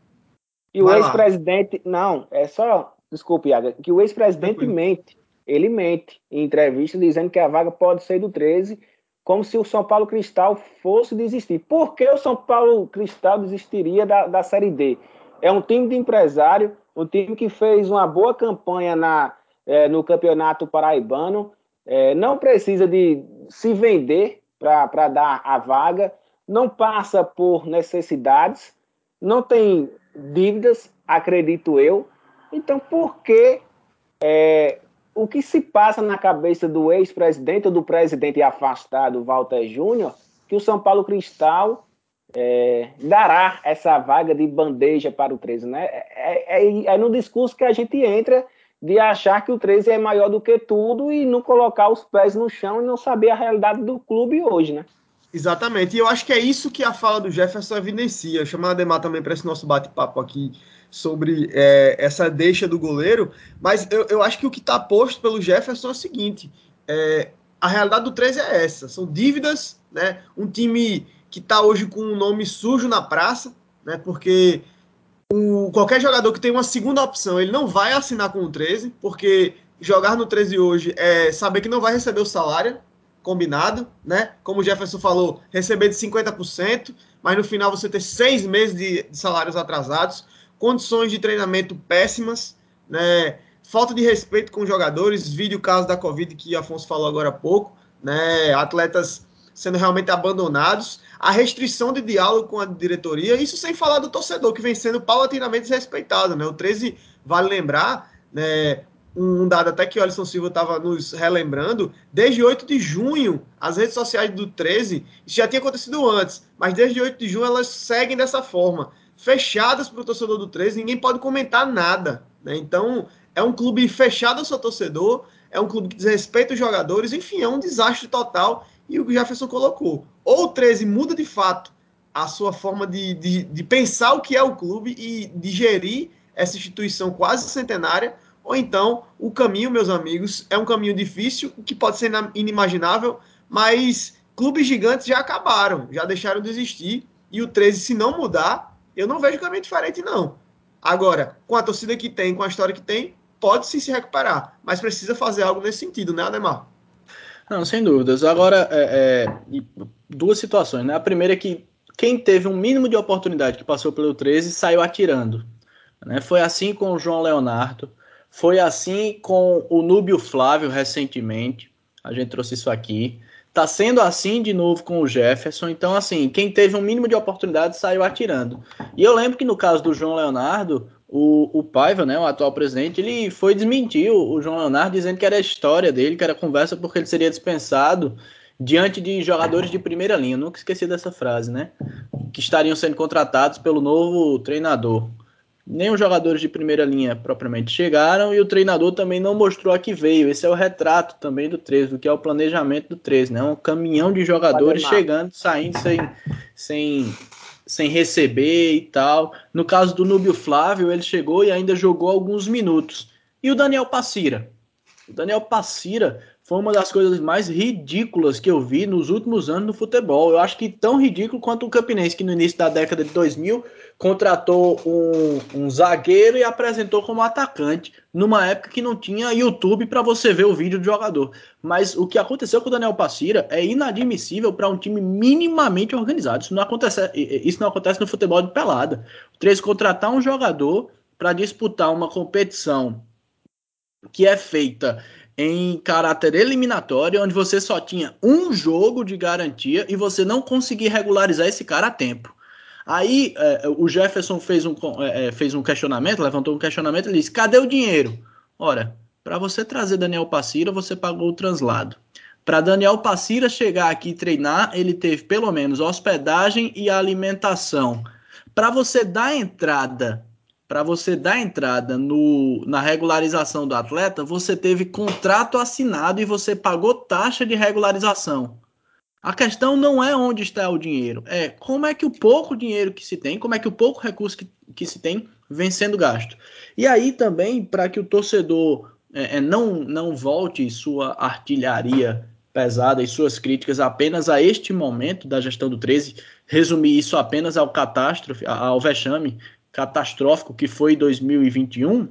C: e o ex-presidente. Não, é só. Desculpe, Iaga, que o ex-presidente mente. Ele mente em entrevista dizendo que a vaga pode ser do 13 como se o São Paulo Cristal fosse desistir. Por que o São Paulo Cristal desistiria da, da Série D? É um time de empresário, um time que fez uma boa campanha na, é, no Campeonato Paraibano, é, não precisa de se vender para dar a vaga, não passa por necessidades, não tem dívidas, acredito eu. Então, por que é, o que se passa na cabeça do ex-presidente ou do presidente afastado, Walter Júnior, que o São Paulo Cristal é, dará essa vaga de bandeja para o 13, né? É, é, é, é, no discurso que a gente entra de achar que o 13 é maior do que tudo e não colocar os pés no chão e não saber a realidade do clube hoje, né?
A: Exatamente, e eu acho que é isso que a fala do Jefferson evidencia. Chamar a Ademar também para esse nosso bate-papo aqui sobre é, essa deixa do goleiro, mas eu, eu acho que o que está posto pelo Jefferson é o seguinte: é, a realidade do 13 é essa, são dívidas, né? Um time que está hoje com um nome sujo na praça, né? Porque o, qualquer jogador que tem uma segunda opção, ele não vai assinar com o 13, porque jogar no 13 hoje é saber que não vai receber o salário combinado, né? Como o Jefferson falou, receber de 50%, mas no final você ter seis meses de, de salários atrasados, condições de treinamento péssimas, né? Falta de respeito com os jogadores, vídeo caso da Covid que Afonso falou agora há pouco, né? Atletas sendo realmente abandonados, a restrição de diálogo com a diretoria, isso sem falar do torcedor, que vem sendo paulatinamente desrespeitado. Né? O 13, vale lembrar, né, um dado até que o Alisson Silva estava nos relembrando, desde 8 de junho, as redes sociais do 13, isso já tinha acontecido antes, mas desde 8 de junho elas seguem dessa forma, fechadas para o torcedor do 13, ninguém pode comentar nada. Né? Então, é um clube fechado ao seu torcedor, é um clube que desrespeita os jogadores, enfim, é um desastre total e o Jefferson colocou. Ou o 13 muda de fato a sua forma de, de, de pensar o que é o clube e de gerir essa instituição quase centenária, ou então o caminho, meus amigos, é um caminho difícil, que pode ser inimaginável, mas clubes gigantes já acabaram, já deixaram de existir, e o 13, se não mudar, eu não vejo caminho diferente, não. Agora, com a torcida que tem, com a história que tem, pode sim se recuperar, mas precisa fazer algo nesse sentido, né, Ademar?
B: Não, sem dúvidas. Agora, é, é, duas situações, né? A primeira é que quem teve um mínimo de oportunidade que passou pelo 13 saiu atirando. Né? Foi assim com o João Leonardo, foi assim com o Núbio Flávio recentemente. A gente trouxe isso aqui. Tá sendo assim de novo com o Jefferson. Então, assim, quem teve um mínimo de oportunidade saiu atirando. E eu lembro que no caso do João Leonardo, o, o Paiva, né, o atual presidente, ele foi desmentir o, o, João Leonardo dizendo que era a história dele, que era conversa porque ele seria dispensado diante de jogadores de primeira linha. Eu nunca esqueci dessa frase, né? Que estariam sendo contratados pelo novo treinador. Nem os jogadores de primeira linha propriamente chegaram e o treinador também não mostrou a que veio. Esse é o retrato também do 13, do que é o planejamento do 13, né? Um caminhão de jogadores chegando, saindo sem, sem sem receber e tal. No caso do Núbio Flávio, ele chegou e ainda jogou alguns minutos. E o Daniel Passira? O Daniel Passira foi uma das coisas mais ridículas que eu vi nos últimos anos no futebol. Eu acho que tão ridículo quanto o Campinense, que no início da década de 2000 contratou um, um zagueiro e apresentou como atacante, numa época que não tinha YouTube para você ver o vídeo do jogador. Mas o que aconteceu com o Daniel Passira é inadmissível para um time minimamente organizado. Isso não, acontece, isso não acontece no futebol de pelada. O 13 contratar um jogador para disputar uma competição que é feita em caráter eliminatório, onde você só tinha um jogo de garantia e você não conseguia regularizar esse cara a tempo. Aí é, o Jefferson fez um, é, é, fez um questionamento, levantou um questionamento e disse: cadê o dinheiro? Ora, para você trazer Daniel Passira, você pagou o translado. Para Daniel Passira chegar aqui e treinar, ele teve pelo menos hospedagem e alimentação. Para você dar entrada para você dar entrada no, na regularização do atleta, você teve contrato assinado e você pagou taxa de regularização. A questão não é onde está o dinheiro, é como é que o pouco dinheiro que se tem, como é que o pouco recurso que, que se tem vem sendo gasto. E aí também, para que o torcedor é, é, não, não volte sua artilharia pesada e suas críticas apenas a este momento da gestão do 13, resumir isso apenas ao catástrofe, ao vexame catastrófico que foi 2021,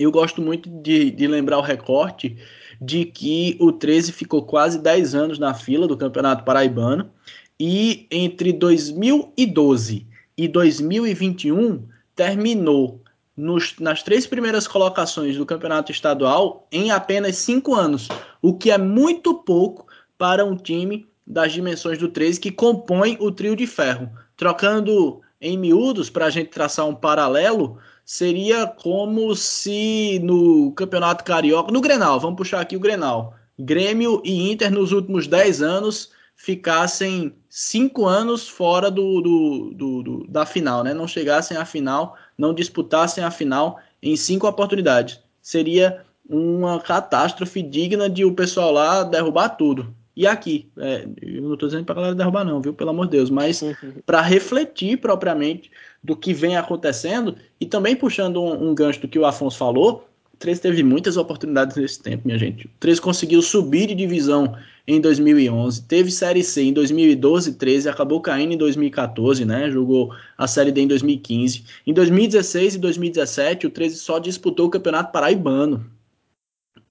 B: eu gosto muito de, de, lembrar o recorte de que o 13 ficou quase 10 anos na fila do Campeonato Paraibano e entre 2012 e 2021 terminou nos, nas três primeiras colocações do Campeonato Estadual em apenas cinco anos, o que é muito pouco para um time das dimensões do 13 que compõe o trio de ferro. Trocando em miúdos, para a gente traçar um paralelo, seria como se no Campeonato Carioca, no Grenal, vamos puxar aqui o Grenal, Grêmio e Inter nos últimos 10 anos ficassem cinco anos fora do, do, do, do, da final, né? Não chegassem à final, não disputassem a final em cinco oportunidades. seria uma catástrofe digna de o pessoal lá derrubar tudo. E aqui, é, eu não estou dizendo para a galera derrubar, não, viu? Pelo amor de Deus, mas para refletir propriamente do que vem acontecendo e também puxando um, um gancho do que o Afonso falou, o 13 teve muitas oportunidades nesse tempo, minha gente. O 13 conseguiu subir de divisão em 2011, teve Série C em 2012 13, acabou caindo em 2014, né? Jogou a Série D em 2015. Em 2016 e 2017, o 13 só disputou o Campeonato Paraibano.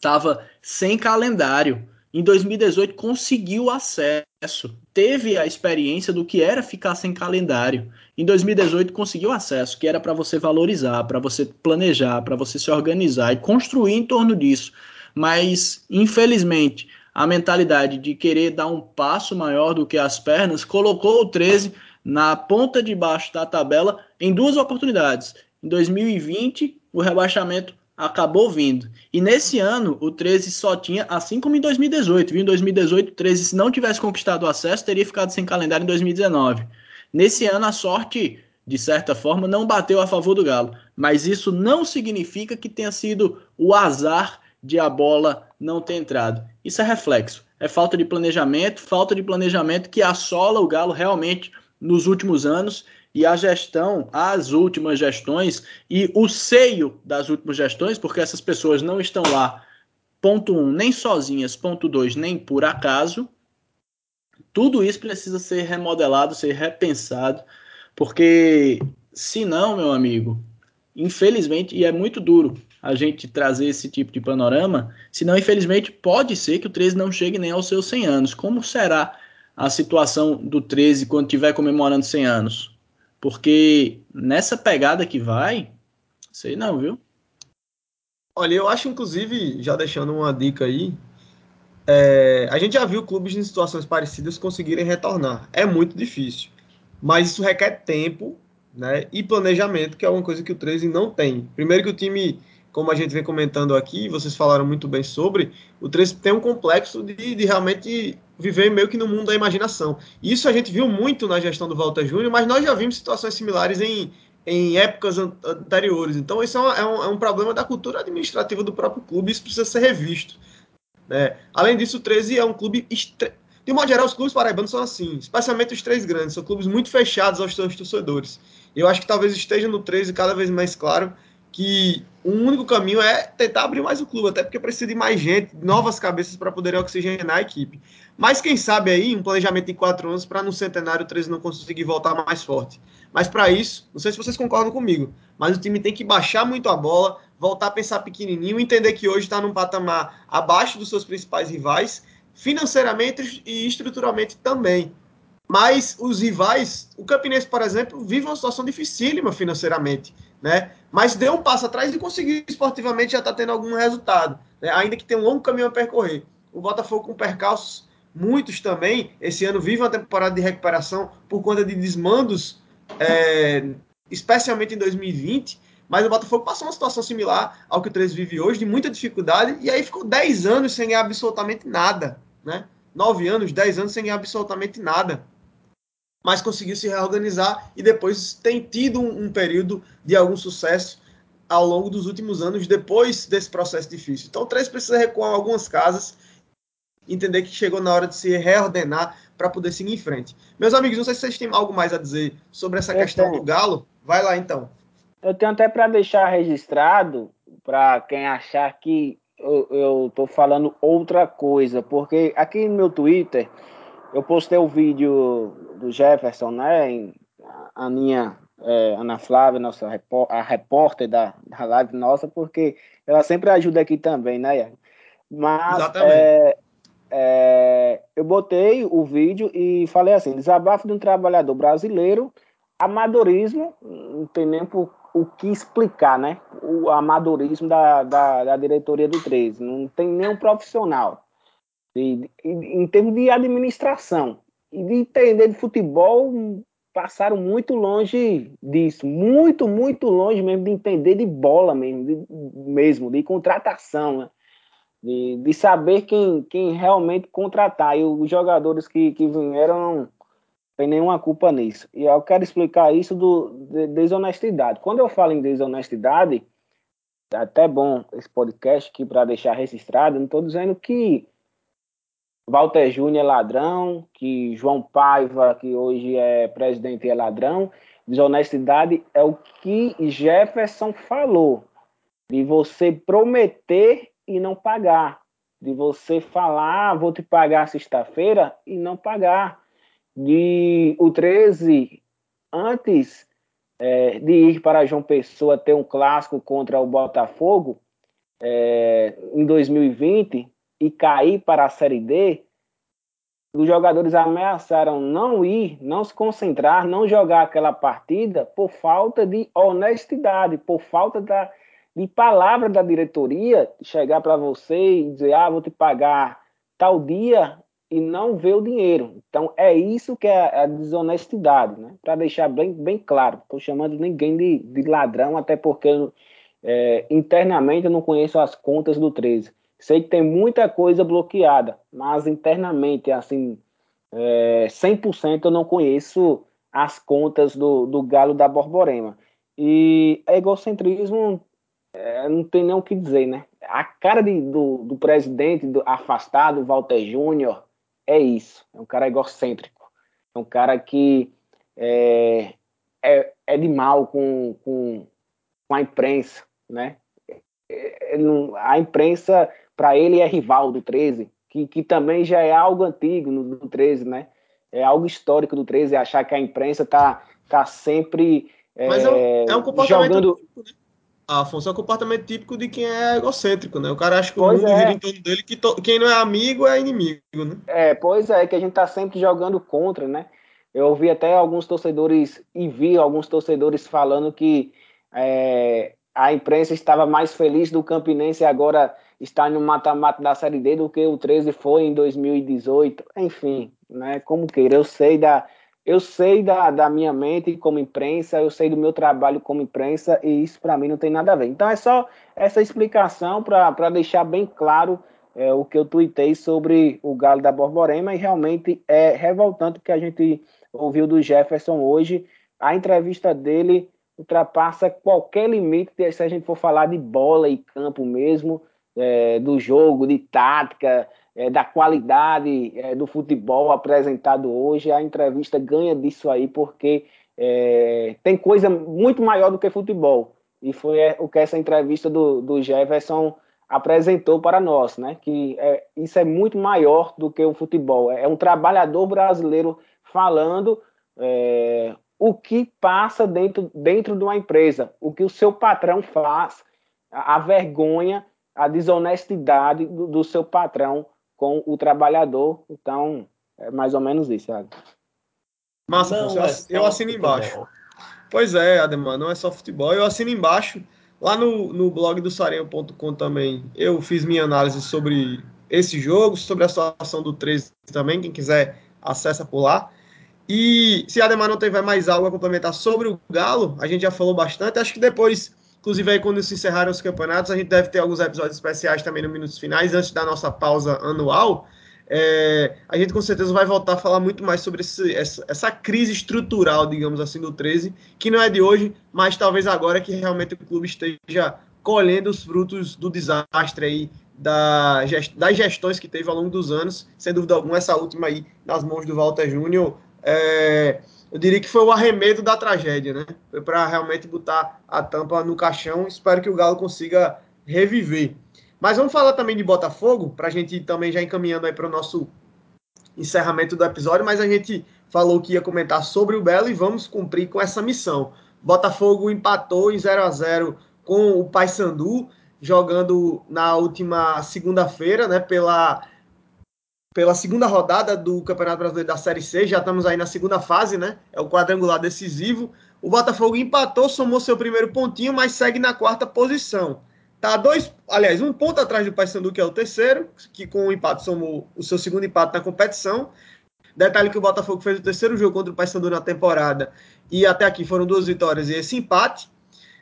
B: Tava sem calendário. Em 2018 conseguiu acesso, teve a experiência do que era ficar sem calendário. Em 2018 conseguiu acesso, que era para você valorizar, para você planejar, para você se organizar e construir em torno disso. Mas infelizmente a mentalidade de querer dar um passo maior do que as pernas colocou o 13 na ponta de baixo da tabela em duas oportunidades. Em 2020, o rebaixamento acabou vindo. E nesse ano, o 13 só tinha, assim como em 2018, viu? Em 2018, o 13, se não tivesse conquistado o acesso, teria ficado sem calendário em 2019. Nesse ano, a sorte, de certa forma, não bateu a favor do Galo. Mas isso não significa que tenha sido o azar de a bola não ter entrado. Isso é reflexo. É falta de planejamento, falta de planejamento que assola o Galo realmente nos últimos anos e a gestão, as últimas gestões e o seio das últimas gestões, porque essas pessoas não estão lá, ponto um, nem sozinhas, ponto dois, nem por acaso. Tudo isso precisa ser remodelado, ser repensado, porque senão, meu amigo, infelizmente, e é muito duro a gente trazer esse tipo de panorama, senão, infelizmente, pode ser que o 13 não chegue nem aos seus 100 anos. Como será a situação do 13 quando estiver comemorando 100 anos? Porque nessa pegada que vai, sei não, viu?
A: Olha, eu acho, inclusive, já deixando uma dica aí, é, a gente já viu clubes em situações parecidas conseguirem retornar. É muito difícil. Mas isso requer tempo né, e planejamento, que é uma coisa que o 13 não tem. Primeiro que o time como a gente vem comentando aqui, vocês falaram muito bem sobre, o 13 tem um complexo de, de, realmente viver meio que no mundo da imaginação. Isso a gente viu muito na gestão do Walter Júnior, mas nós já vimos situações similares em, em épocas anteriores. Então, isso é, é, um, é um, problema da cultura administrativa do próprio clube, isso precisa ser revisto. Né? Além disso, o 13 é um clube. Estre... De modo geral, os clubes paraibanos são assim, especialmente os três grandes, são clubes muito fechados aos seus torcedores. Eu acho que talvez esteja no 13 cada vez mais claro que o único caminho é tentar abrir mais o clube, até porque precisa de mais gente, novas cabeças para poderem oxigenar a equipe. Mas quem sabe aí um planejamento de quatro anos para no centenário o 13 não conseguir voltar mais forte. Mas para isso, não sei se vocês concordam comigo, mas o time tem que baixar muito a bola, voltar a pensar pequenininho, entender que hoje está num patamar abaixo dos seus principais rivais, financeiramente e estruturalmente também. Mas os rivais, o Campinense, por exemplo, vive uma situação dificílima financeiramente né? Mas deu um passo atrás e conseguiu esportivamente já está tendo algum resultado, né? ainda que tenha um longo caminho a percorrer. O Botafogo com percalços, muitos também, esse ano vive uma temporada de recuperação por conta de desmandos, é, especialmente em 2020, mas o Botafogo passou uma situação similar ao que o 13 vive hoje, de muita dificuldade, e aí ficou 10 anos sem ganhar absolutamente nada, né? 9 anos, 10 anos sem ganhar absolutamente nada mas conseguiu se reorganizar e depois tem tido um, um, período de algum sucesso ao longo dos últimos anos, depois desse processo difícil. Então, o 3 precisa recuar algumas casas, entender que chegou na hora de se reordenar para poder seguir em frente. Meus amigos, não sei se vocês têm algo mais a dizer sobre essa eu questão tenho. do Galo. Vai lá, então.
C: Eu tenho até para deixar registrado, para quem achar que eu estou falando outra coisa, porque aqui no meu Twitter eu postei o vídeo do Jefferson, né? A minha é, Ana Flávia, nossa a repórter da, da live nossa, porque ela sempre ajuda aqui também, né? Mas é, é, eu botei o vídeo e falei assim: desabafo de um trabalhador brasileiro, amadorismo, não tem nem por, o que explicar, né? O amadorismo da, da, da diretoria do 13, não tem nenhum profissional de, em termos de administração e de entender de futebol, passaram muito longe disso, muito, muito longe mesmo de entender de bola mesmo, de, mesmo, de contratação, né? de, de saber quem, quem realmente contratar. E os jogadores que, que vieram não tem nenhuma culpa nisso. E eu quero explicar isso do de desonestidade. Quando eu falo em desonestidade, é até bom esse podcast aqui para deixar registrado. Não estou dizendo que Walter Júnior é ladrão, que João Paiva, que hoje é presidente, é ladrão. Desonestidade é o que Jefferson falou, de você prometer e não pagar, de você falar, ah, vou te pagar sexta-feira e não pagar, de o 13 antes é, de ir para João Pessoa ter um clássico contra o Botafogo é, em 2020 e cair para a Série D, os jogadores ameaçaram não ir, não se concentrar, não jogar aquela partida por falta de honestidade, por falta da, de palavra da diretoria chegar para você e dizer: ah, vou te pagar tal dia e não ver o dinheiro. Então é isso que é a desonestidade, né? Para deixar bem, bem claro. Estou chamando ninguém de, de ladrão, até porque é, internamente eu não conheço as contas do 13. Sei que tem muita coisa bloqueada, mas internamente, assim, é, 100% eu não conheço as contas do, do Galo da Borborema. E egocentrismo é, não tem nem o que dizer, né? A cara de, do, do presidente do, afastado, Walter Júnior, é isso. É um cara egocêntrico. É um cara que é, é, é de mal com, com, com a imprensa, né? É, a imprensa para ele é rival do 13, que, que também já é algo antigo no, no 13, né? É algo histórico do 13, achar que a imprensa tá, tá sempre
A: Mas é, um, é um comportamento jogando... típico, né? Afonso, é um comportamento típico de quem é egocêntrico, né? O cara acha que pois o mundo é. gira em torno dele, que to... quem não é amigo é inimigo, né?
C: É, pois é, que a gente tá sempre jogando contra, né? Eu ouvi até alguns torcedores e vi alguns torcedores falando que é, a imprensa estava mais feliz do Campinense agora está no mata-mata da Série D do que o 13 foi em 2018. Enfim, né, como queira, eu sei da eu sei da, da minha mente como imprensa, eu sei do meu trabalho como imprensa e isso para mim não tem nada a ver. Então é só essa explicação para deixar bem claro é, o que eu tuitei sobre o Galo da Borborema e realmente é revoltante o que a gente ouviu do Jefferson hoje. A entrevista dele ultrapassa qualquer limite se a gente for falar de bola e campo mesmo é, do jogo, de tática, é, da qualidade é, do futebol apresentado hoje. A entrevista ganha disso aí, porque é, tem coisa muito maior do que futebol. E foi é, o que essa entrevista do, do Jefferson apresentou para nós, né? Que é, isso é muito maior do que o futebol. É um trabalhador brasileiro falando o que passa dentro, dentro de uma empresa, o que o seu patrão faz, a, a vergonha a desonestidade do, do, seu patrão com o trabalhador. Então, é mais ou menos isso, sabe?
A: Massa, eu, é eu assino embaixo. Pois é, Ademar, não é só futebol. Eu assino embaixo. Lá no, no blog do Sarenho.com também eu fiz minha análise sobre esse jogo, sobre a situação do 13 também. Quem quiser, acessa por lá. E se Ademar não tiver mais algo a complementar sobre o Galo, a gente já falou bastante. Acho que depois Inclusive, aí, quando se encerrarem os campeonatos, a gente deve ter alguns episódios especiais também no Minutos Finais, antes da nossa pausa anual. É, a gente com certeza vai voltar a falar muito mais sobre esse, essa, essa, crise estrutural, digamos assim, do 13, que não é de hoje, mas talvez agora que realmente o clube esteja colhendo os frutos do desastre aí, da, das gestões que teve ao longo dos anos, sem dúvida alguma, essa última aí nas mãos do Walter Júnior. É, eu diria que foi o arremedo da tragédia, né? Foi para realmente botar a tampa no caixão. Espero que o Galo consiga reviver. Mas vamos falar também de Botafogo, para a gente também já encaminhando aí para o nosso encerramento do episódio, mas a gente falou que ia comentar sobre o Belo e vamos cumprir com essa missão. Botafogo empatou em 0 a 0 com o Paysandu, jogando na última segunda-feira, né, pela pela segunda rodada do Campeonato Brasileiro da Série C. Já estamos aí na segunda fase, né? É o quadrangular decisivo. O Botafogo empatou, somou seu primeiro pontinho, mas segue na quarta posição. Tá dois, aliás, um ponto atrás do Paysandu, que é o terceiro, que com o empate somou o seu segundo empate na competição. Detalhe que o Botafogo fez o terceiro jogo contra o Paysandu na temporada e até aqui foram duas vitórias e esse empate.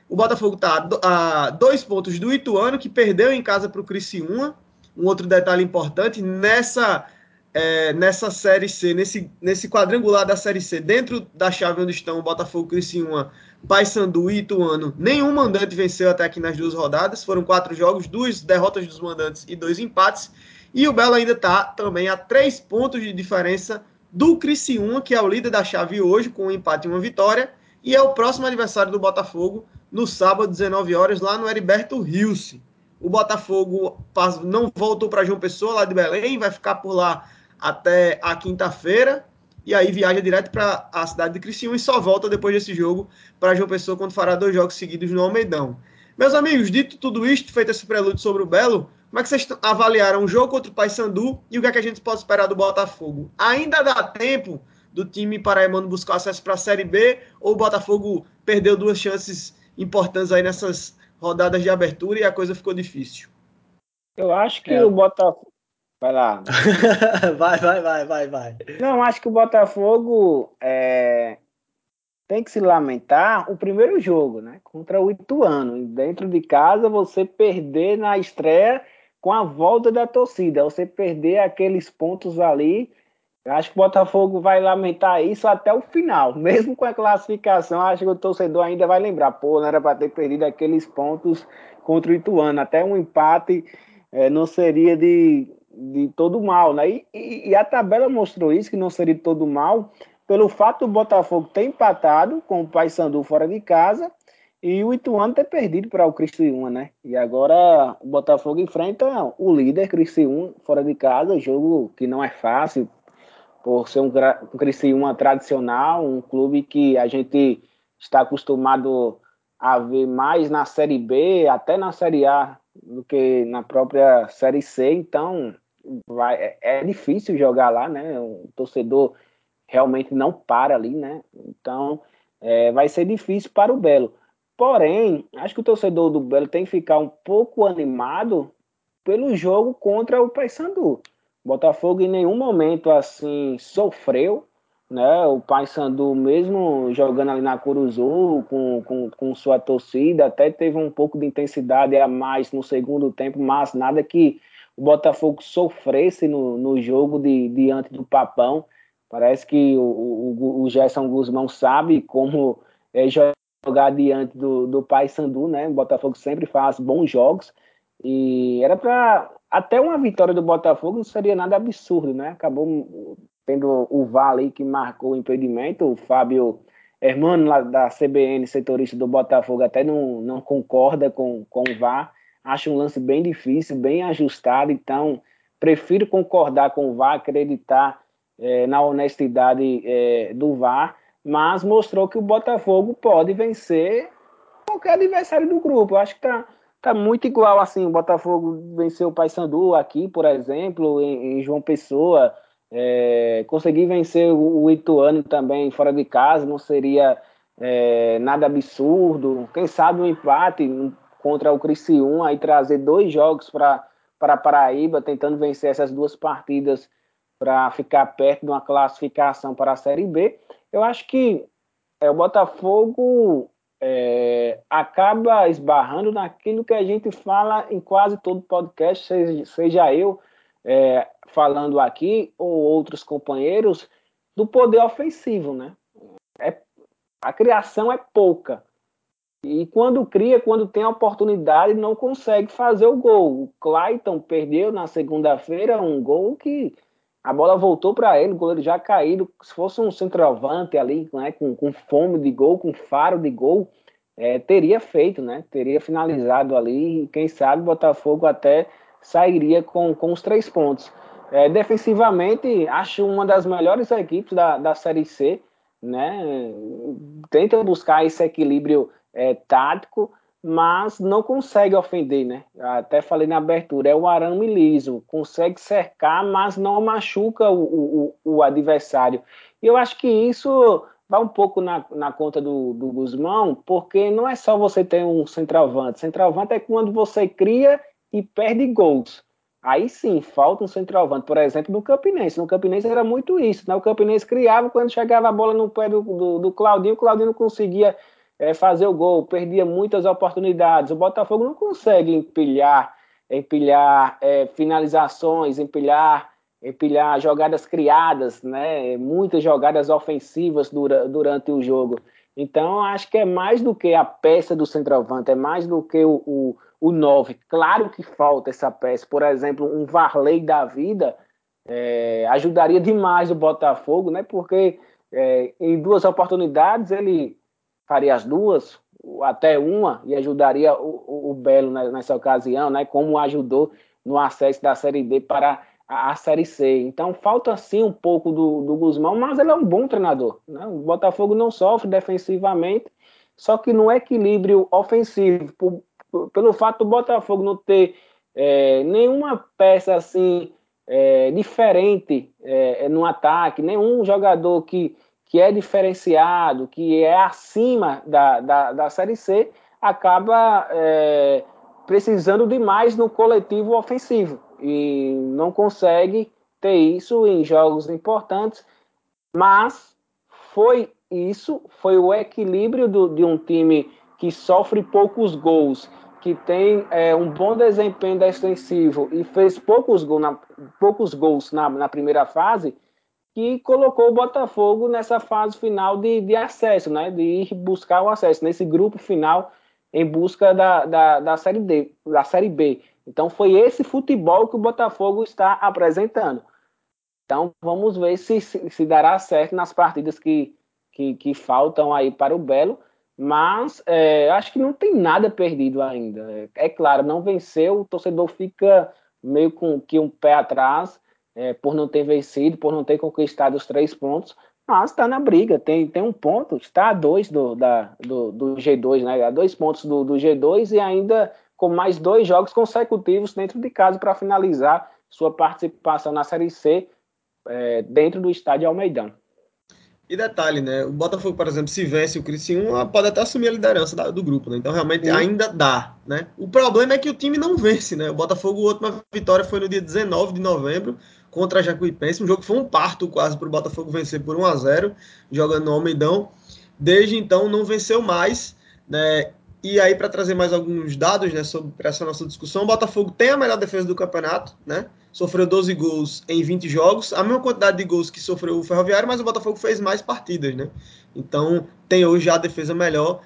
A: O Botafogo está a dois pontos do Ituano, que perdeu em casa para o Criciúma um outro detalhe importante, nessa é, nessa Série C, nesse, nesse quadrangular da Série C, dentro da chave onde estão o Botafogo, Criciúma, Paysandu e Ituano, nenhum mandante venceu até aqui nas duas rodadas. Foram quatro jogos, duas derrotas dos mandantes e dois empates. E o Belo ainda está também a três pontos de diferença do Criciúma, que é o líder da chave hoje, com um empate e uma vitória. E é o próximo adversário do Botafogo no sábado, 19 horas, lá no Heriberto Rilse. O Botafogo não voltou para João Pessoa, lá de Belém, vai ficar por lá até a quinta-feira e aí viaja direto para a cidade de Criciúma e só volta depois desse jogo para João Pessoa quando fará dois jogos seguidos no Almeidão. Meus amigos, dito tudo isto, feito esse prelúdio sobre o Belo, como é que vocês avaliaram o jogo contra o Paysandu e o que é que a gente pode esperar do Botafogo? Ainda dá tempo do time paraibano buscar acesso para a Série B ou o Botafogo perdeu duas chances importantes aí nessas rodadas de abertura e a coisa ficou difícil?
C: Eu acho que é. o Botafogo Vai lá.
B: vai, vai, vai, vai, vai.
C: Não, acho que o Botafogo é, tem que se lamentar o primeiro jogo, né? Contra o Ituano. Dentro de casa, você perder na estreia com a volta da torcida. Você perder aqueles pontos ali. Acho que o Botafogo vai lamentar isso até o final. Mesmo com a classificação, acho que o torcedor ainda vai lembrar. Pô, não era para ter perdido aqueles pontos contra o Ituano. Até um empate é, não seria de de todo mal, né? E, e, e, a tabela mostrou isso, que não seria de todo mal, pelo fato do Botafogo ter empatado com o Paysandu fora de casa e o Ituano ter perdido para o Criciúma, né? E agora o Botafogo enfrenta o líder Criciúma fora de casa, jogo que não é fácil, por ser um, um Criciúma tradicional, um clube que a gente está acostumado a ver mais na Série B, até na Série A, do que na própria Série C, então vai, é, é difícil jogar lá, né? O torcedor realmente não para ali, né? Então é, vai ser difícil para o Belo. Porém, acho que o torcedor do Belo tem que ficar um pouco animado pelo jogo contra o Paysandu. Botafogo em nenhum momento assim sofreu, né? O Paysandu mesmo jogando ali na Curuzu com, com, com sua torcida, até teve um pouco de intensidade a mais no segundo tempo, mas nada que o Botafogo sofresse no, no jogo de, diante do Papão. Parece que o, o, o Gerson Guzmão sabe como é, jogar diante do, do Paysandu, né? O Botafogo sempre faz bons jogos e era para até uma vitória do Botafogo não seria nada absurdo, né? Acabou tendo o Vale que marcou o impedimento, o Fábio Hermano lá da CBN, setorista do Botafogo, até não, não concorda com, com o VAR. Acho um lance bem difícil, bem ajustado, então prefiro concordar com o VAR, acreditar é, na honestidade é, do VAR, mas mostrou que o Botafogo pode vencer qualquer adversário do grupo. Acho que tá, tá muito igual assim. O Botafogo venceu o Paysandu aqui, por exemplo, em, em João Pessoa. É, conseguir vencer o, o Ituano também fora de casa não seria é, nada absurdo. Quem sabe um empate contra o Criciúma e trazer dois jogos para Paraíba, tentando vencer essas duas partidas para ficar perto de uma classificação para a Série B. Eu acho que é, o Botafogo é, acaba esbarrando naquilo que a gente fala em quase todo podcast, seja, seja eu é, falando aqui ou outros companheiros, do poder ofensivo, né? É, a criação é pouca. E quando cria, quando tem a oportunidade, não consegue fazer o gol. O Clayton perdeu na segunda-feira um gol que a bola voltou para ele, o goleiro já caído. Se fosse um centroavante ali, né, com, com fome de gol, com faro de gol, é, teria feito, né? Teria finalizado ali. E quem sabe o Botafogo até sairia com, com os três pontos. É, defensivamente, acho uma das melhores equipes da, da Série C, né? Tenta buscar esse equilíbrio é, tático, mas não consegue ofender, né? Até falei na abertura, é o arame liso, consegue cercar, mas não machuca o, o, o adversário. E eu acho que isso vai um pouco na, na conta do, do Guzmão, porque não é só você ter um centroavante. Centroavante é quando você cria e perde gols. Aí sim, falta um centroavante. Por exemplo, no Campinense. No Campinense era muito isso. Né? O Campinense criava, quando chegava a bola no pé do, do, do Claudinho, o Claudinho não conseguia é, fazer o gol, perdia muitas oportunidades. O Botafogo não consegue empilhar, empilhar é, finalizações, empilhar empilhar jogadas criadas, né? Muitas jogadas ofensivas dura, durante o jogo. Então, acho que é mais do que a peça do centroavante, é mais do que o, o, o. Claro que falta essa peça. Por exemplo, um Varley da vida é, ajudaria demais o Botafogo, né? Porque é, em duas oportunidades ele faria as duas, até uma, e ajudaria o, o, Belo nessa ocasião, né? Como ajudou no acesso da Série D para a, Série C. Então falta sim um pouco do, do Guzmão, mas ele é um bom treinador. Né? O Botafogo não sofre defensivamente, só que no equilíbrio ofensivo, por, por, pelo fato do Botafogo não ter é, nenhuma peça assim é, diferente é, no ataque, nenhum jogador que, que é diferenciado, que é acima da, da, da Série C, acaba é, precisando de mais no coletivo ofensivo. E não consegue ter isso em jogos importantes, mas foi isso, foi o equilíbrio do, de um time que sofre poucos gols, que tem é, um bom desempenho defensivo e fez poucos, gol na, poucos gols na, na, primeira fase, que colocou o Botafogo nessa fase final de, de acesso, né, de ir buscar o acesso, nesse grupo final em busca da, da, da, série D, da Série B. Então foi esse futebol que o Botafogo está apresentando. Então vamos ver se, se, se dará certo nas partidas que, que, que, faltam aí para o Belo. Mas é, acho que não tem nada perdido ainda. É, é, claro, não venceu, o torcedor fica meio com que um pé atrás é, por não ter vencido, por não ter conquistado os três pontos, mas está na briga, tem, tem um ponto, está a dois do, da, do, do G2, né? A dois pontos do, do G2 e ainda com mais dois jogos consecutivos dentro de casa para finalizar sua participação na Série C é, dentro do estádio Almeidão.
A: E detalhe, né? O Botafogo, por exemplo, se vence o Criciúma, pode até assumir a liderança da, do grupo, né? Então realmente Sim. ainda dá, né? O problema é que o time não vence, né? O Botafogo, a última vitória foi no dia 19 de novembro contra a Jacuipense, um jogo que foi um parto quase para o Botafogo vencer por 1 a 0 jogando no Almeidão. Desde então não venceu mais, né? E aí, para trazer mais alguns dados né, sobre essa nossa discussão, o Botafogo tem a melhor defesa do campeonato, né? Sofreu 12 gols em 20 jogos, a mesma quantidade de gols que sofreu o Ferroviário, mas o Botafogo fez mais partidas, né? Então, tem hoje a defesa melhor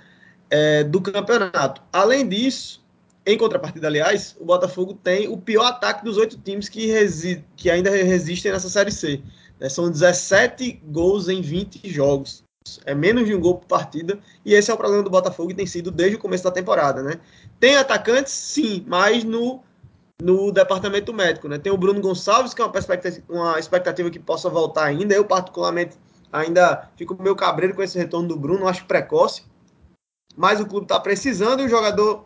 A: é, do campeonato. Além disso, em contrapartida, aliás, o Botafogo tem o pior ataque dos oito times que, que ainda resistem nessa Série C. Né? São 17 gols em 20 jogos é menos de um gol por partida, e esse é o problema do Botafogo e tem sido desde o começo da temporada, né? Tem atacantes, sim, mas no, no departamento médico, né? Tem o Bruno Gonçalves, que é uma expectativa, uma expectativa que possa voltar ainda. Eu, particularmente, ainda fico meio cabreiro com esse retorno do Bruno, acho precoce, mas o clube está precisando e o jogador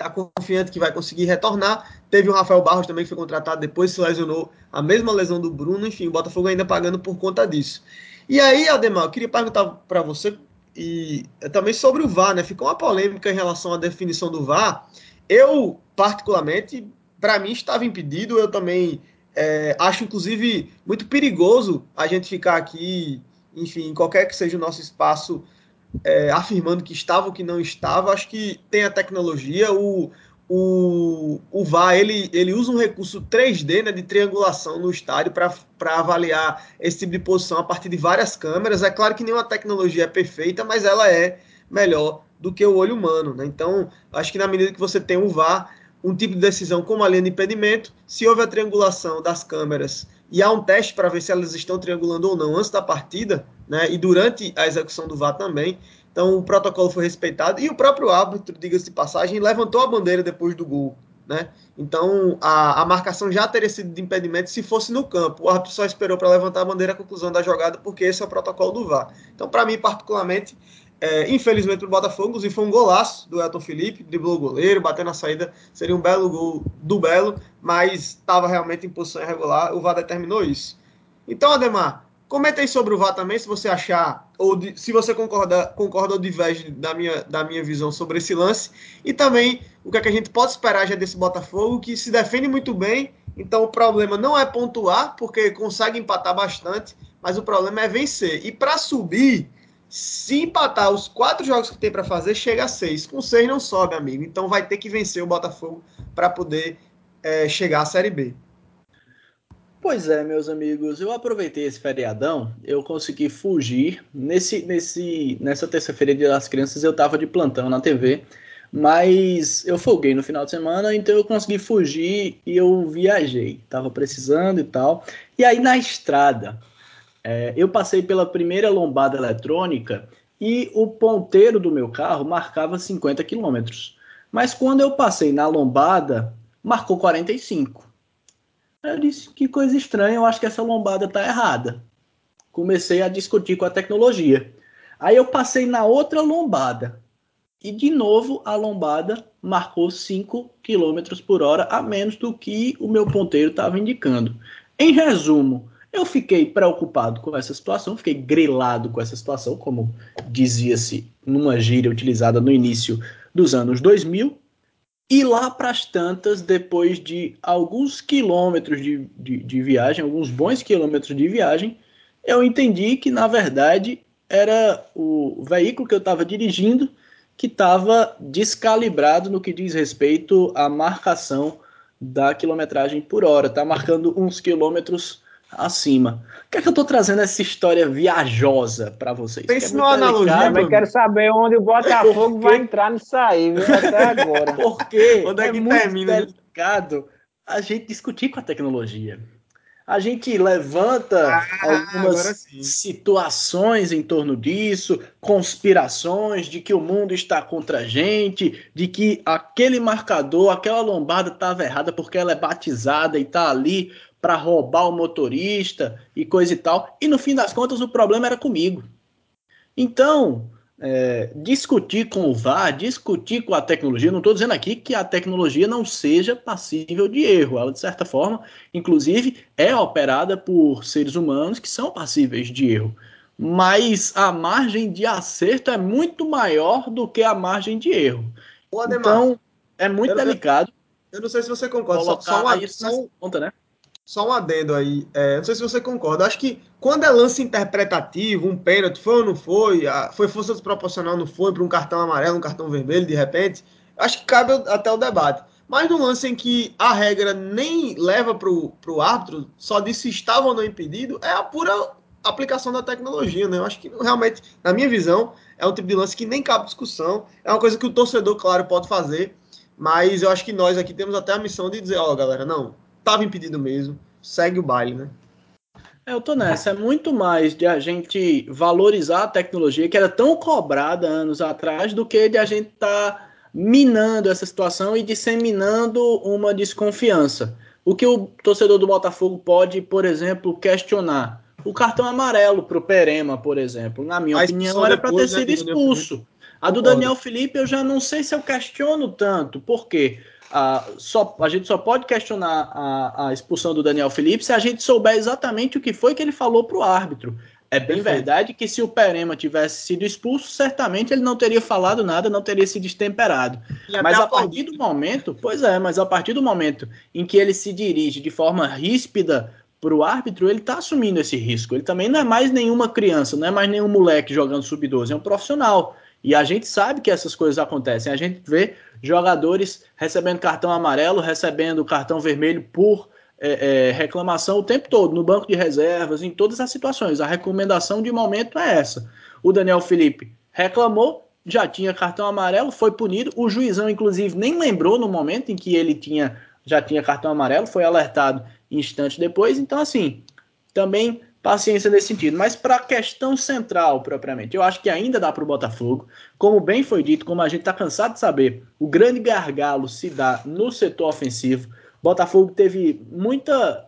A: está confiante que vai conseguir retornar. Teve o Rafael Barros também, que foi contratado depois, se lesionou a mesma lesão do Bruno, enfim, o Botafogo ainda pagando por conta disso. E aí, Ademar, eu queria perguntar para você e também sobre o VAR, né? Ficou uma polêmica em relação à definição do VAR. Eu, particularmente, para mim estava impedido. Eu também é, acho, inclusive, muito perigoso a gente ficar aqui, enfim, qualquer que seja o nosso espaço, é, afirmando que estava ou que não estava. Acho que tem a tecnologia, o, o, o VAR ele, ele usa um recurso 3D né, de triangulação no estádio para avaliar esse tipo de posição a partir de várias câmeras. É claro que nenhuma tecnologia é perfeita, mas ela é melhor do que o olho humano. Né? Então, acho que na medida que você tem um VAR, um tipo de decisão como a linha de impedimento, se houve a triangulação das câmeras e há um teste para ver se elas estão triangulando ou não antes da partida, né, e durante a execução do VAR também, então o protocolo foi respeitado e o próprio árbitro, diga-se de passagem, levantou a bandeira depois do gol. Né? Então a, a marcação já teria sido de impedimento se fosse no campo. O árbitro só esperou para levantar a bandeira a conclusão da jogada, porque esse é o protocolo do VAR. Então, para mim, particularmente, é, infelizmente para o Botafogo, inclusive foi um golaço do Elton Felipe, driblou o goleiro, bateu na saída, seria um belo gol do Belo, mas estava realmente em posição irregular, o VAR determinou isso. Então, Ademar, Comenta aí sobre o VAR também, se você achar, ou de, se você concorda, concorda ou diverge da minha, da minha visão sobre esse lance. E também o que, é que a gente pode esperar já desse Botafogo, que se defende muito bem. Então o problema não é pontuar, porque consegue empatar bastante, mas o problema é vencer. E para subir, se empatar os quatro jogos que tem para fazer, chega a seis. Com seis não sobe, amigo. Então vai ter que vencer o Botafogo para poder é, chegar à Série B.
B: Pois é, meus amigos, eu aproveitei esse feriadão, eu consegui fugir. Nesse, nesse, nessa terça-feira de das crianças eu tava de plantão na TV, mas eu folguei no final de semana, então eu consegui fugir e eu viajei. Tava precisando e tal. E aí na estrada, é, eu passei pela primeira lombada eletrônica e o ponteiro do meu carro marcava 50 quilômetros. Mas quando eu passei na lombada, marcou 45. Eu disse, que coisa estranha, eu acho que essa lombada está errada. Comecei a discutir com a tecnologia. Aí eu passei na outra lombada. E de novo a lombada marcou 5 km por hora a menos do que o meu ponteiro estava indicando. Em resumo, eu fiquei preocupado com essa situação, fiquei grilado com essa situação, como dizia-se numa gíria utilizada no início dos anos 2000. E lá para as tantas, depois de alguns quilômetros de, de, de, viagem, alguns bons quilômetros de viagem, eu entendi que, na verdade, era o veículo que eu estava dirigindo que estava descalibrado no que diz respeito à marcação da quilometragem por hora. Está marcando uns quilômetros acima. Por que, é que eu estou trazendo essa história viajosa para vocês?
C: Pense é numa analogia. Também quero saber onde o Botafogo vai entrar nisso aí, viu? Até agora.
B: Porque onde é, é que muito termina, né? delicado a gente discutir com a tecnologia. A gente levanta ah, algumas situações em torno disso, conspirações de que o mundo está contra a gente, de que aquele marcador, aquela lombada estava errada porque ela é batizada e está ali para roubar o motorista e coisa e tal. E no fim das contas, o problema era comigo. Então, é, discutir com o VAR, discutir com a tecnologia, não estou dizendo aqui que a tecnologia não seja passível de erro. Ela, de certa forma, inclusive, é operada por seres humanos que são passíveis de erro. Mas a margem de acerto é muito maior do que a margem de erro. então, é muito eu delicado.
A: Eu não sei se você concorda. Só, só, uma, só, conta, né? Só um adendo aí. É, não sei se você concorda. Acho que quando é lance interpretativo, um pênalti, foi ou não foi, foi força desproporcional, não foi, para um cartão amarelo, um cartão vermelho, de repente, acho que cabe até o debate. Mas no lance em que a regra nem leva para o árbitro, só diz se estava ou não impedido, é a pura aplicação da tecnologia, né? Eu acho que realmente, na minha visão, é um tipo de lance que nem cabe discussão. É uma coisa que o torcedor, claro, pode fazer, mas eu acho que nós aqui temos até a missão de dizer, ó, oh, galera, não, estava impedido mesmo, segue o baile, né?
B: É, eu tô nessa. É muito mais de a gente valorizar a tecnologia que era tão cobrada anos atrás do que de a gente tá minando essa situação e disseminando uma desconfiança. O que o torcedor do Botafogo pode, por exemplo, questionar? O cartão amarelo para o Perema, por exemplo, na minha a opinião, era para ter né, sido expulso. A do Daniel Felipe eu já não sei se eu questiono tanto. Por quê? A, só, a gente só pode questionar a, a, expulsão do Daniel Felipe se a gente souber exatamente o que foi que ele falou para o árbitro. É bem Perfeito. verdade que se o Perema tivesse sido expulso, certamente ele não teria falado nada, não teria se destemperado. Mas a partir do momento, pois é, mas a partir do momento em que ele se dirige de forma ríspida para o árbitro, ele está assumindo esse risco. Ele também não é mais nenhuma criança, não é mais nenhum moleque jogando sub-12, é um profissional. E a gente sabe que essas coisas acontecem. A gente vê jogadores recebendo cartão amarelo, recebendo cartão vermelho por é, é, reclamação o tempo todo, no banco de reservas, em todas as situações. A recomendação de momento é essa. O Daniel Felipe reclamou, já tinha cartão amarelo, foi punido. O juizão, inclusive, nem lembrou no momento em que ele tinha já tinha cartão amarelo, foi alertado instantes depois. Então, assim, também paciência nesse sentido. Mas para a questão central, propriamente, eu acho que ainda dá para o Botafogo. Como bem foi dito, como a gente está cansado de saber, o grande gargalo se dá no setor ofensivo. Botafogo teve muita.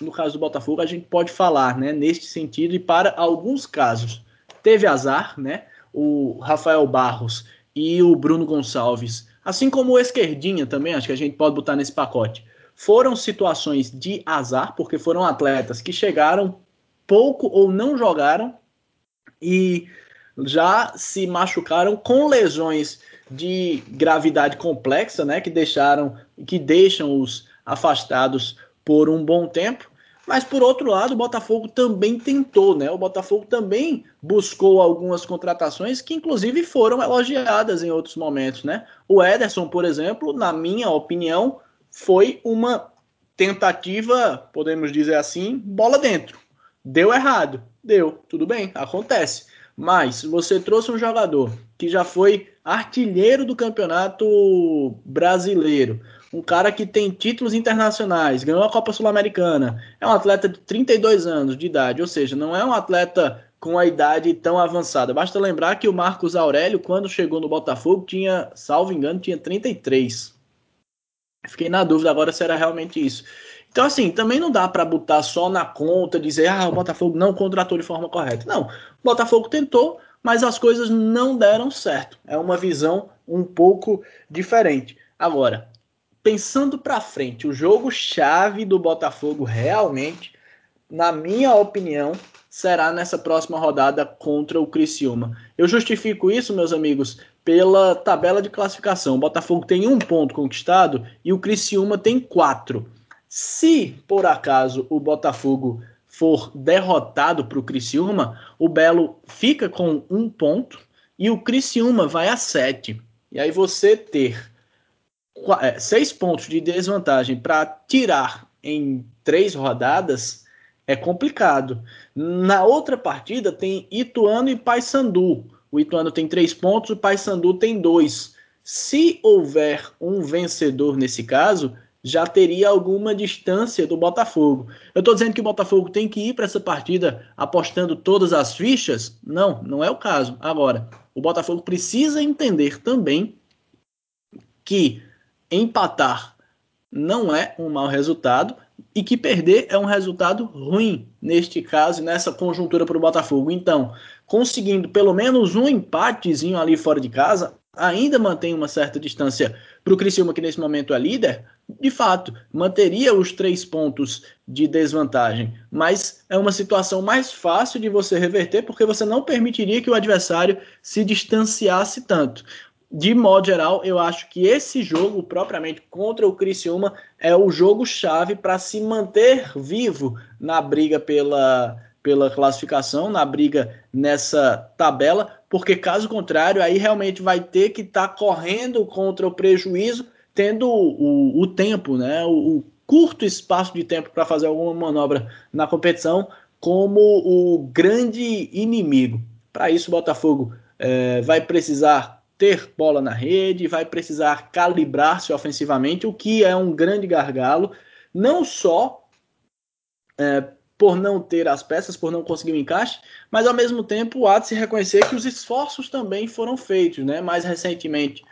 B: No caso do Botafogo, a gente pode falar né, neste sentido, e para alguns casos, teve azar, né? O Rafael Barros e o Bruno Gonçalves, assim como o Esquerdinha também, acho que a gente pode botar nesse pacote. Foram situações de azar, porque foram atletas que chegaram pouco ou não jogaram e já se machucaram com lesões de gravidade complexa, né, que deixaram que deixam os afastados por um bom tempo. Mas por outro lado, o Botafogo também tentou, né? O Botafogo também buscou algumas contratações que inclusive foram elogiadas em outros momentos, né? O Ederson, por exemplo, na minha opinião, foi uma tentativa, podemos dizer assim, bola dentro. Deu errado, deu, tudo bem, acontece. Mas você trouxe um jogador que já foi artilheiro do campeonato brasileiro, um cara que tem títulos internacionais, ganhou a Copa Sul-Americana, é um atleta de 32 anos de idade, ou seja, não é um atleta com a idade tão avançada. Basta lembrar que o Marcos Aurélio, quando chegou no Botafogo, tinha, salvo engano, tinha 33. Fiquei na dúvida agora se era realmente isso. Então, assim, também não dá para botar só na conta, dizer, ah, o Botafogo não contratou de forma correta. Não, o Botafogo tentou, mas as coisas não deram certo. É uma visão um pouco diferente. Agora, pensando para frente, o jogo chave do Botafogo realmente, na minha opinião, será nessa próxima rodada contra o Criciúma. Eu justifico isso, meus amigos, pela tabela de classificação. O Botafogo tem um ponto conquistado e o Criciúma tem quatro. Se por acaso o Botafogo for derrotado para o Criciúma, o Belo fica com um ponto e o Criciúma vai a sete. E aí você ter é, seis pontos de desvantagem para tirar em três rodadas é complicado. Na outra partida tem Ituano e Paysandu. O Ituano tem três pontos, o Paysandu tem dois. Se houver um vencedor nesse caso, já teria alguma distância do Botafogo. Eu estou dizendo que o Botafogo tem que ir para essa partida apostando todas as fichas? Não, não é o caso. Agora, o Botafogo precisa entender também que empatar não é um mau resultado e que perder é um resultado ruim neste caso, nessa conjuntura para o Botafogo. Então, conseguindo pelo menos um empatezinho ali fora de casa, ainda mantém uma certa distância para o Criciúma, que nesse momento é líder, de fato, manteria os três pontos de desvantagem. Mas é uma situação mais fácil de você reverter, porque você não permitiria que o adversário se distanciasse tanto de modo geral, eu acho que esse jogo, propriamente contra o Criciúma, é o jogo-chave para se manter vivo na briga pela, pela classificação, na briga nessa tabela, porque caso contrário, aí realmente vai ter que estar tá correndo contra o prejuízo, tendo o, o tempo, né, o, o curto espaço de tempo para fazer alguma manobra na competição como o grande inimigo. Para isso, o Botafogo é, vai precisar ter bola na rede, vai precisar calibrar-se ofensivamente, o que é um grande gargalo, não só é, por não ter as peças, por não conseguir o encaixe, mas ao mesmo tempo há de se reconhecer que os esforços também foram feitos, né? Mais recentemente,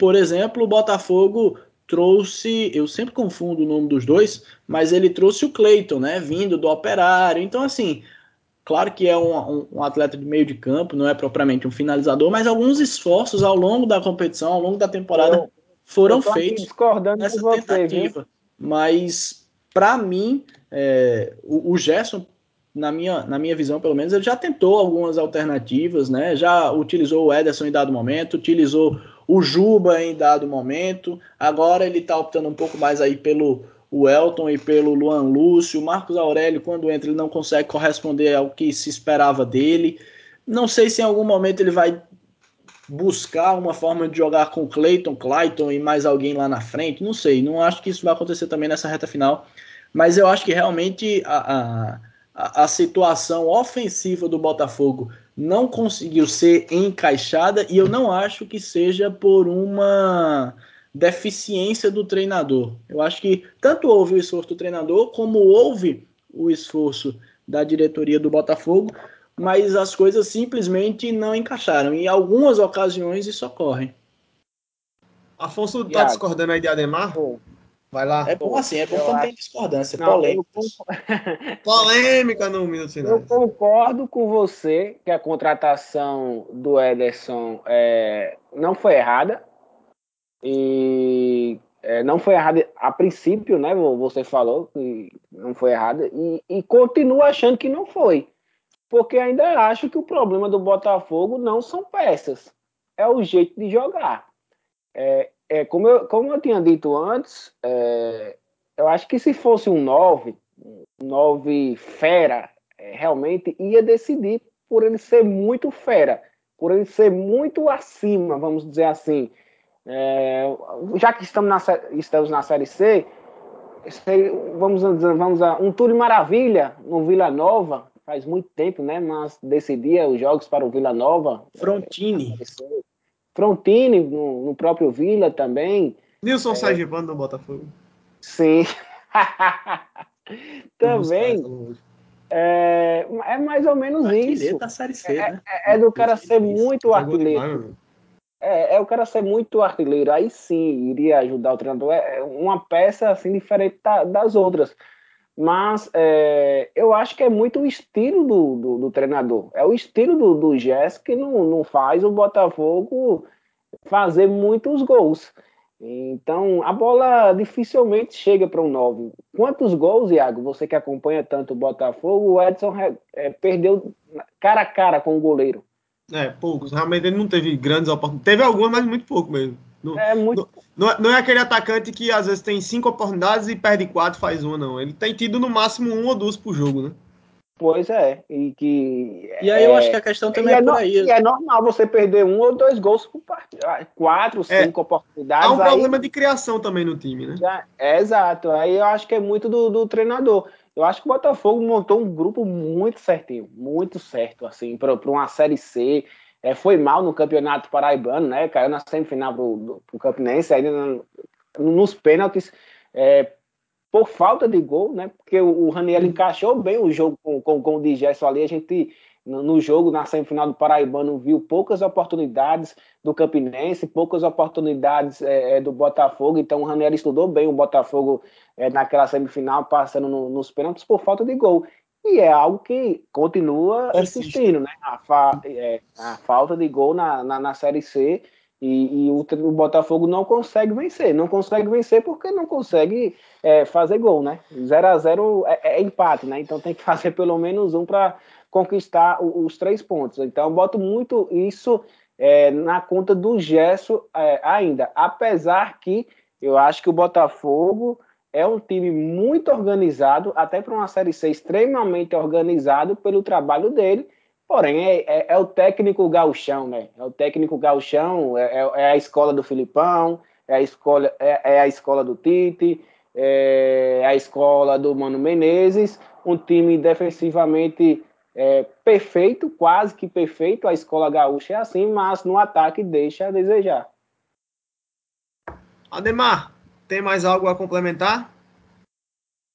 B: por exemplo, o Botafogo trouxe, eu sempre confundo o nome dos dois, mas ele trouxe o Cleiton, né? Vindo do Operário. Então, assim, Claro que é um, um, atleta de meio de campo, não é propriamente um finalizador, mas alguns esforços ao longo da competição, ao longo da temporada, eu, foram eu feitos nessa você, tentativa. Viu? Mas, para mim, é, o, o Gerson, na minha, na minha visão, pelo menos, ele já tentou algumas alternativas, né? Já utilizou o Ederson em dado momento, utilizou o Juba em dado momento. Agora ele está optando um pouco mais aí pelo o Elton e pelo Luan Lúcio. O Marcos Aurélio, quando entra, ele não consegue corresponder ao que se esperava dele. Não sei se em algum momento ele vai buscar uma forma de jogar com Clayton, Clayton e mais alguém lá na frente. Não sei, não acho que isso vai acontecer também nessa reta final. Mas eu acho que realmente a, a, a situação ofensiva do Botafogo não conseguiu ser encaixada e eu não acho que seja por uma deficiência do treinador. Eu acho que tanto houve o esforço do treinador, como houve o esforço da diretoria do Botafogo, mas as coisas simplesmente não encaixaram. Em algumas ocasiões isso ocorre.
A: Afonso tá discordando aí de Ademar? Vai lá.
B: É bom assim, é bom quando tem discordância, não, polêmica.
A: polêmica no minuto final.
C: Eu concordo com você que a contratação do Ederson é, não foi errada. E é, não foi errado a princípio, né? Você falou que não foi errado, e, e continuo achando que não foi. Porque ainda acho que o problema do Botafogo não são peças, é o jeito de jogar. É, é, como, eu, como eu tinha dito antes, é, eu acho que se fosse um 9, um 9 fera, é, realmente ia decidir por ele ser muito fera, por ele ser muito acima, vamos dizer assim. É, já que estamos na, estamos na Série C, vamos dizer, vamos a um Túlio Maravilha no Vila Nova, faz muito tempo, né? Mas decidia os jogos para o Vila Nova.
B: Frontini.
C: É, Frontini no, no próprio Vila também.
A: Nilson é, Sargibano do Botafogo.
C: Sim. também. É, é mais ou menos isso.
B: Da série C,
C: é,
B: né?
C: é, é do cara ser muito artilheiro. É, é o cara ser muito artilheiro. Aí sim iria ajudar o treinador. É uma peça assim diferente das outras. Mas é, eu acho que é muito o estilo do, do, do treinador. É o estilo do, do Jess que não, não faz o Botafogo fazer muitos gols. Então, a bola dificilmente chega para um 9. Quantos gols, Iago, você que acompanha tanto o Botafogo, o Edson é, perdeu cara a cara com o goleiro?
A: É, poucos. Realmente ele não teve grandes oportunidades. Teve algumas, mas muito pouco mesmo. Não, é, muito... Não, não, é, não, é aquele atacante que às vezes tem cinco oportunidades e perde quatro, faz uma, não. Ele tem tido no máximo um ou duas por jogo, né?
C: Pois é, e que.
B: E aí é, eu acho que a questão também é, é por aí.
C: E é normal você perder um ou dois gols por partida. Ah, quatro, é, cinco oportunidades.
A: Há um aí, problema de criação também no time, né?
C: Já, é, exato. Aí eu acho que é muito do, do, treinador. Eu acho que o Botafogo montou um grupo muito certinho, muito certo, assim, para uma Série C. É, foi mal no Campeonato Paraibano, né? Caiu na semifinal pro, pro Campinense, ainda nos pênaltis. É, por falta de gol, né? Porque o, o Raniel encaixou bem o jogo com, com, com o Digesso ali. A gente, no, no, jogo, na semifinal do Paraibano, viu poucas oportunidades do Campinense, poucas oportunidades é, é do Botafogo. Então o Raniel estudou bem o Botafogo é, naquela semifinal, passando no, nos pênaltis por falta de gol. E é algo que continua insistindo, né? A, fa, é, a falta de gol na, na, na Série C e, e o, o, Botafogo não consegue vencer. Não consegue vencer porque não consegue é, fazer gol, né? 0 a 0 é, é, empate, né? Então tem que fazer pelo menos um para conquistar os, os, três pontos. Então eu boto muito isso é, na conta do Gesso é, ainda. Apesar que eu acho que o Botafogo é um time muito organizado, até para uma Série C extremamente organizado pelo trabalho dele Porém, é, é, é, o técnico gauchão, né? É o técnico gauchão, é, é, é a escola do Filipão, é a escola, é, é, a escola do Tite, é a escola do Mano Menezes, um time defensivamente é, perfeito, quase que perfeito, a escola gaúcha é assim, mas no ataque deixa a desejar.
A: Ademar, tem mais algo a complementar?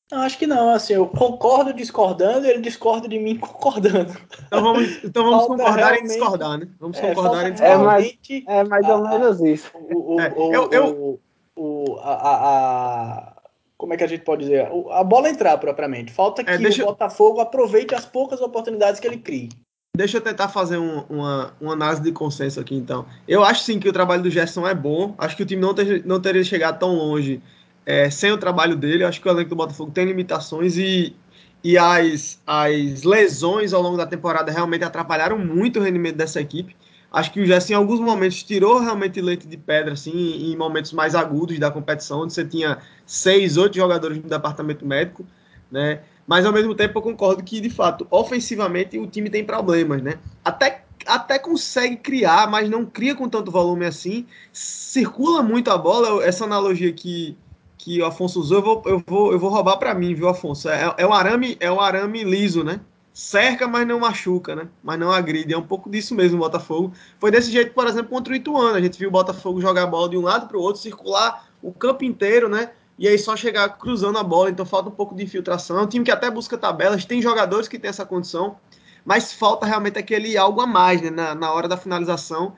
B: Não, acho que não. Assim, eu concordo discordando, ele discorda de mim concordando.
A: Então vamos, então vamos concordar realmente... e discordar, né? Vamos
C: é,
A: concordar
C: e discordar. É mais, é mais ou menos isso.
B: O, o, é, o, eu, eu... o, a, a, como é que a gente pode dizer? A bola entrar propriamente. Falta é, que deixa... o Botafogo aproveite as poucas oportunidades que ele crie.
A: Deixa eu tentar fazer um, uma, uma análise de consenso aqui, então. Eu acho sim que o trabalho do Gerson é bom. Acho que o time não, ter, não teria chegado tão longe é, sem o trabalho dele. Acho que o elenco do Botafogo tem limitações e, e as, as lesões ao longo da temporada realmente atrapalharam muito o rendimento dessa equipe. Acho que o Jesse, em alguns momentos, tirou realmente leite de pedra, assim, em momentos mais agudos da competição, onde você tinha seis, oito jogadores no departamento médico, né? Mas, ao mesmo tempo, eu concordo que, de fato, ofensivamente, o time tem problemas, né? Até, até consegue criar, mas não cria com tanto volume assim. Circula muito a bola, essa analogia que que o Afonso usou, eu vou, eu vou, eu vou roubar para mim, viu, Afonso? É, é, um arame, é um arame liso, né? Cerca, mas não machuca, né? Mas não agride. É um pouco disso mesmo o Botafogo. Foi desse jeito, por exemplo, contra o Ituano. A gente viu o Botafogo jogar a bola de um lado para o outro, circular o campo inteiro, né? E aí só chegar cruzando a bola. Então falta um pouco de infiltração. É um time que até busca tabelas, tem jogadores que têm essa condição, mas falta realmente aquele algo a mais, né? Na, na hora da finalização.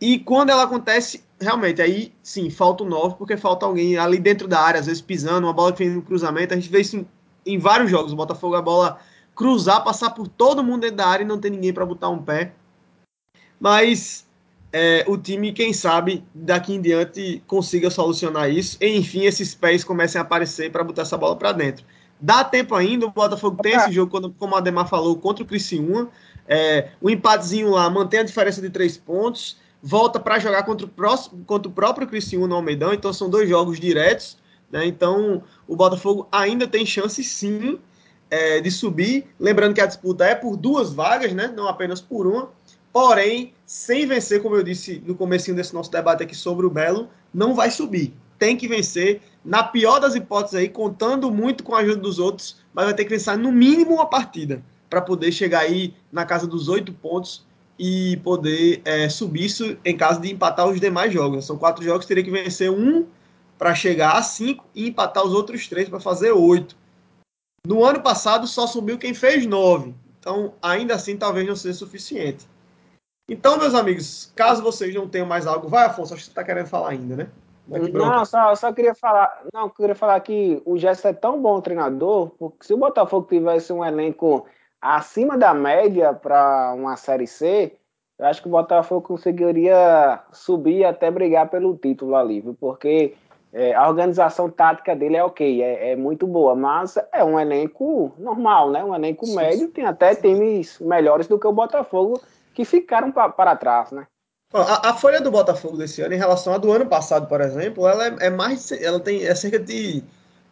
A: E quando ela acontece, realmente, aí sim, falta o 9, porque falta alguém ali dentro da área, às vezes pisando, uma bola que vem no cruzamento. A gente vê isso em, em vários jogos. O Botafogo, a bola cruzar, passar por todo mundo dentro da área e não tem ninguém para botar um pé. Mas é, o time, quem sabe, daqui em diante consiga solucionar isso. E, enfim, esses pés comecem a aparecer para botar essa bola para dentro. Dá tempo ainda, o Botafogo tem esse jogo, quando, como a Ademar falou, contra o Criciúma. É, o empatezinho lá mantém a diferença de três pontos volta para jogar contra o, próximo, contra o próprio Criciúma no Almeidão, então são dois jogos diretos, né? Então o Botafogo ainda tem chance sim é, de subir. Lembrando que a disputa é por duas vagas, né? Não apenas por uma. Porém, sem vencer, como eu disse no começo desse nosso debate aqui sobre o Belo, não vai subir. Tem que vencer na pior das hipóteses aí, contando muito com a ajuda dos outros, mas vai ter que pensar no mínimo uma partida para poder chegar aí na casa dos oito pontos e poder é, subir isso em caso de empatar os demais jogos. São quatro jogos, teria que vencer um para chegar a cinco e empatar os outros três para fazer oito. No ano passado só subiu quem fez nove, então ainda assim talvez não seja suficiente. Então, meus amigos, caso vocês não tenham mais algo, vai, Afonso, acho que você está querendo falar ainda, né?
C: Não, só, só queria falar. Não, queria falar que o Gerson é tão bom treinador, porque se o Botafogo tivesse um elenco acima da média para uma série C, eu acho que o Botafogo conseguiria subir e até brigar pelo título ali, viu? porque é, a organização tática dele é ok, é, é, muito boa, mas é um elenco normal, né? Um elenco médio, tem até times melhores do que o Botafogo que ficaram para trás, né?
A: A, a, folha do Botafogo desse ano, em relação à do ano passado, por exemplo, ela é, é mais. Ela tem é cerca de,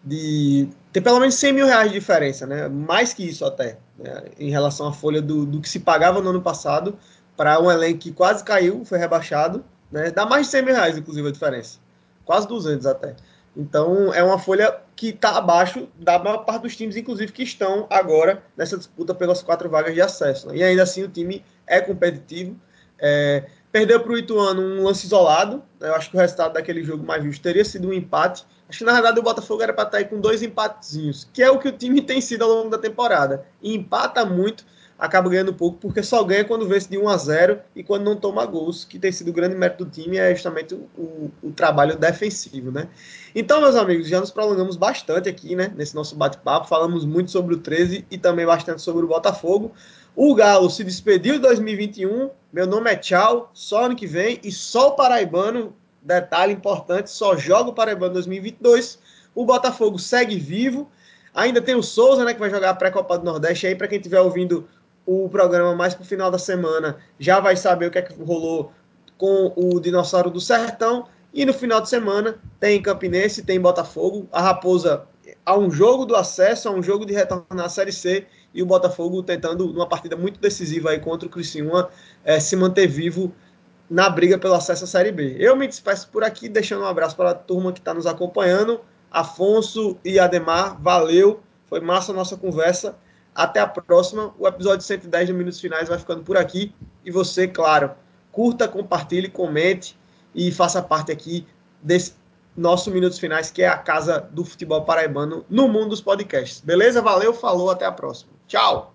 A: de. Tem pelo menos 100 mil reais de diferença, né? Mais que isso até. Né? Em relação à folha do, do que se pagava no ano passado para um elenco que quase caiu, foi rebaixado. Né? Dá mais de 100 mil reais, inclusive, a diferença. Quase 200 até. Então, é uma folha que está abaixo da maior parte dos times, inclusive, que estão agora nessa disputa pelas quatro vagas de acesso. Né? E ainda assim, o time é competitivo. É, Perdeu para o Ituano um lance isolado. Eu acho que o resultado daquele jogo mais justo teria sido um empate. Acho que na verdade o Botafogo era para estar tá aí com dois empatezinhos, que é o que o time tem sido ao longo da temporada. E empata muito, acaba ganhando pouco, porque só ganha quando vence de 1 a 0 e quando não toma gols, que tem sido o grande mérito do time, é justamente o, o, o trabalho defensivo, né? Então, meus amigos, já nos prolongamos bastante aqui, né, nesse nosso bate-papo. Falamos muito sobre o 13 e também bastante sobre o Botafogo. O Galo se despediu de 2021. Meu nome é Tchau. Só ano que vem. E só o Paraibano, detalhe importante, só joga o Paraibano 2022. O Botafogo segue vivo. Ainda tem o Souza, né, que vai jogar a pré-copa do Nordeste aí. Para quem estiver ouvindo o programa mais pro final da semana, já vai saber o que é que rolou com o Dinossauro do Sertão. E no final de semana tem Campinense, tem Botafogo. A Raposa a um jogo do acesso, a um jogo de retornar à Série C e o Botafogo tentando, numa partida muito decisiva aí contra o Criciúma, é, se manter vivo na briga pelo acesso à Série B. Eu me despeço por aqui, deixando um abraço para a turma que está nos acompanhando. Afonso e Ademar, valeu, foi massa a nossa conversa. Até a próxima. O episódio 110 de Minutos Finais vai ficando por aqui. E você, claro, curta, compartilhe, comente e faça parte aqui desse nosso Minutos Finais, que é a casa do futebol paraibano no mundo dos podcasts. Beleza? Valeu, falou, até a próxima. Tchau!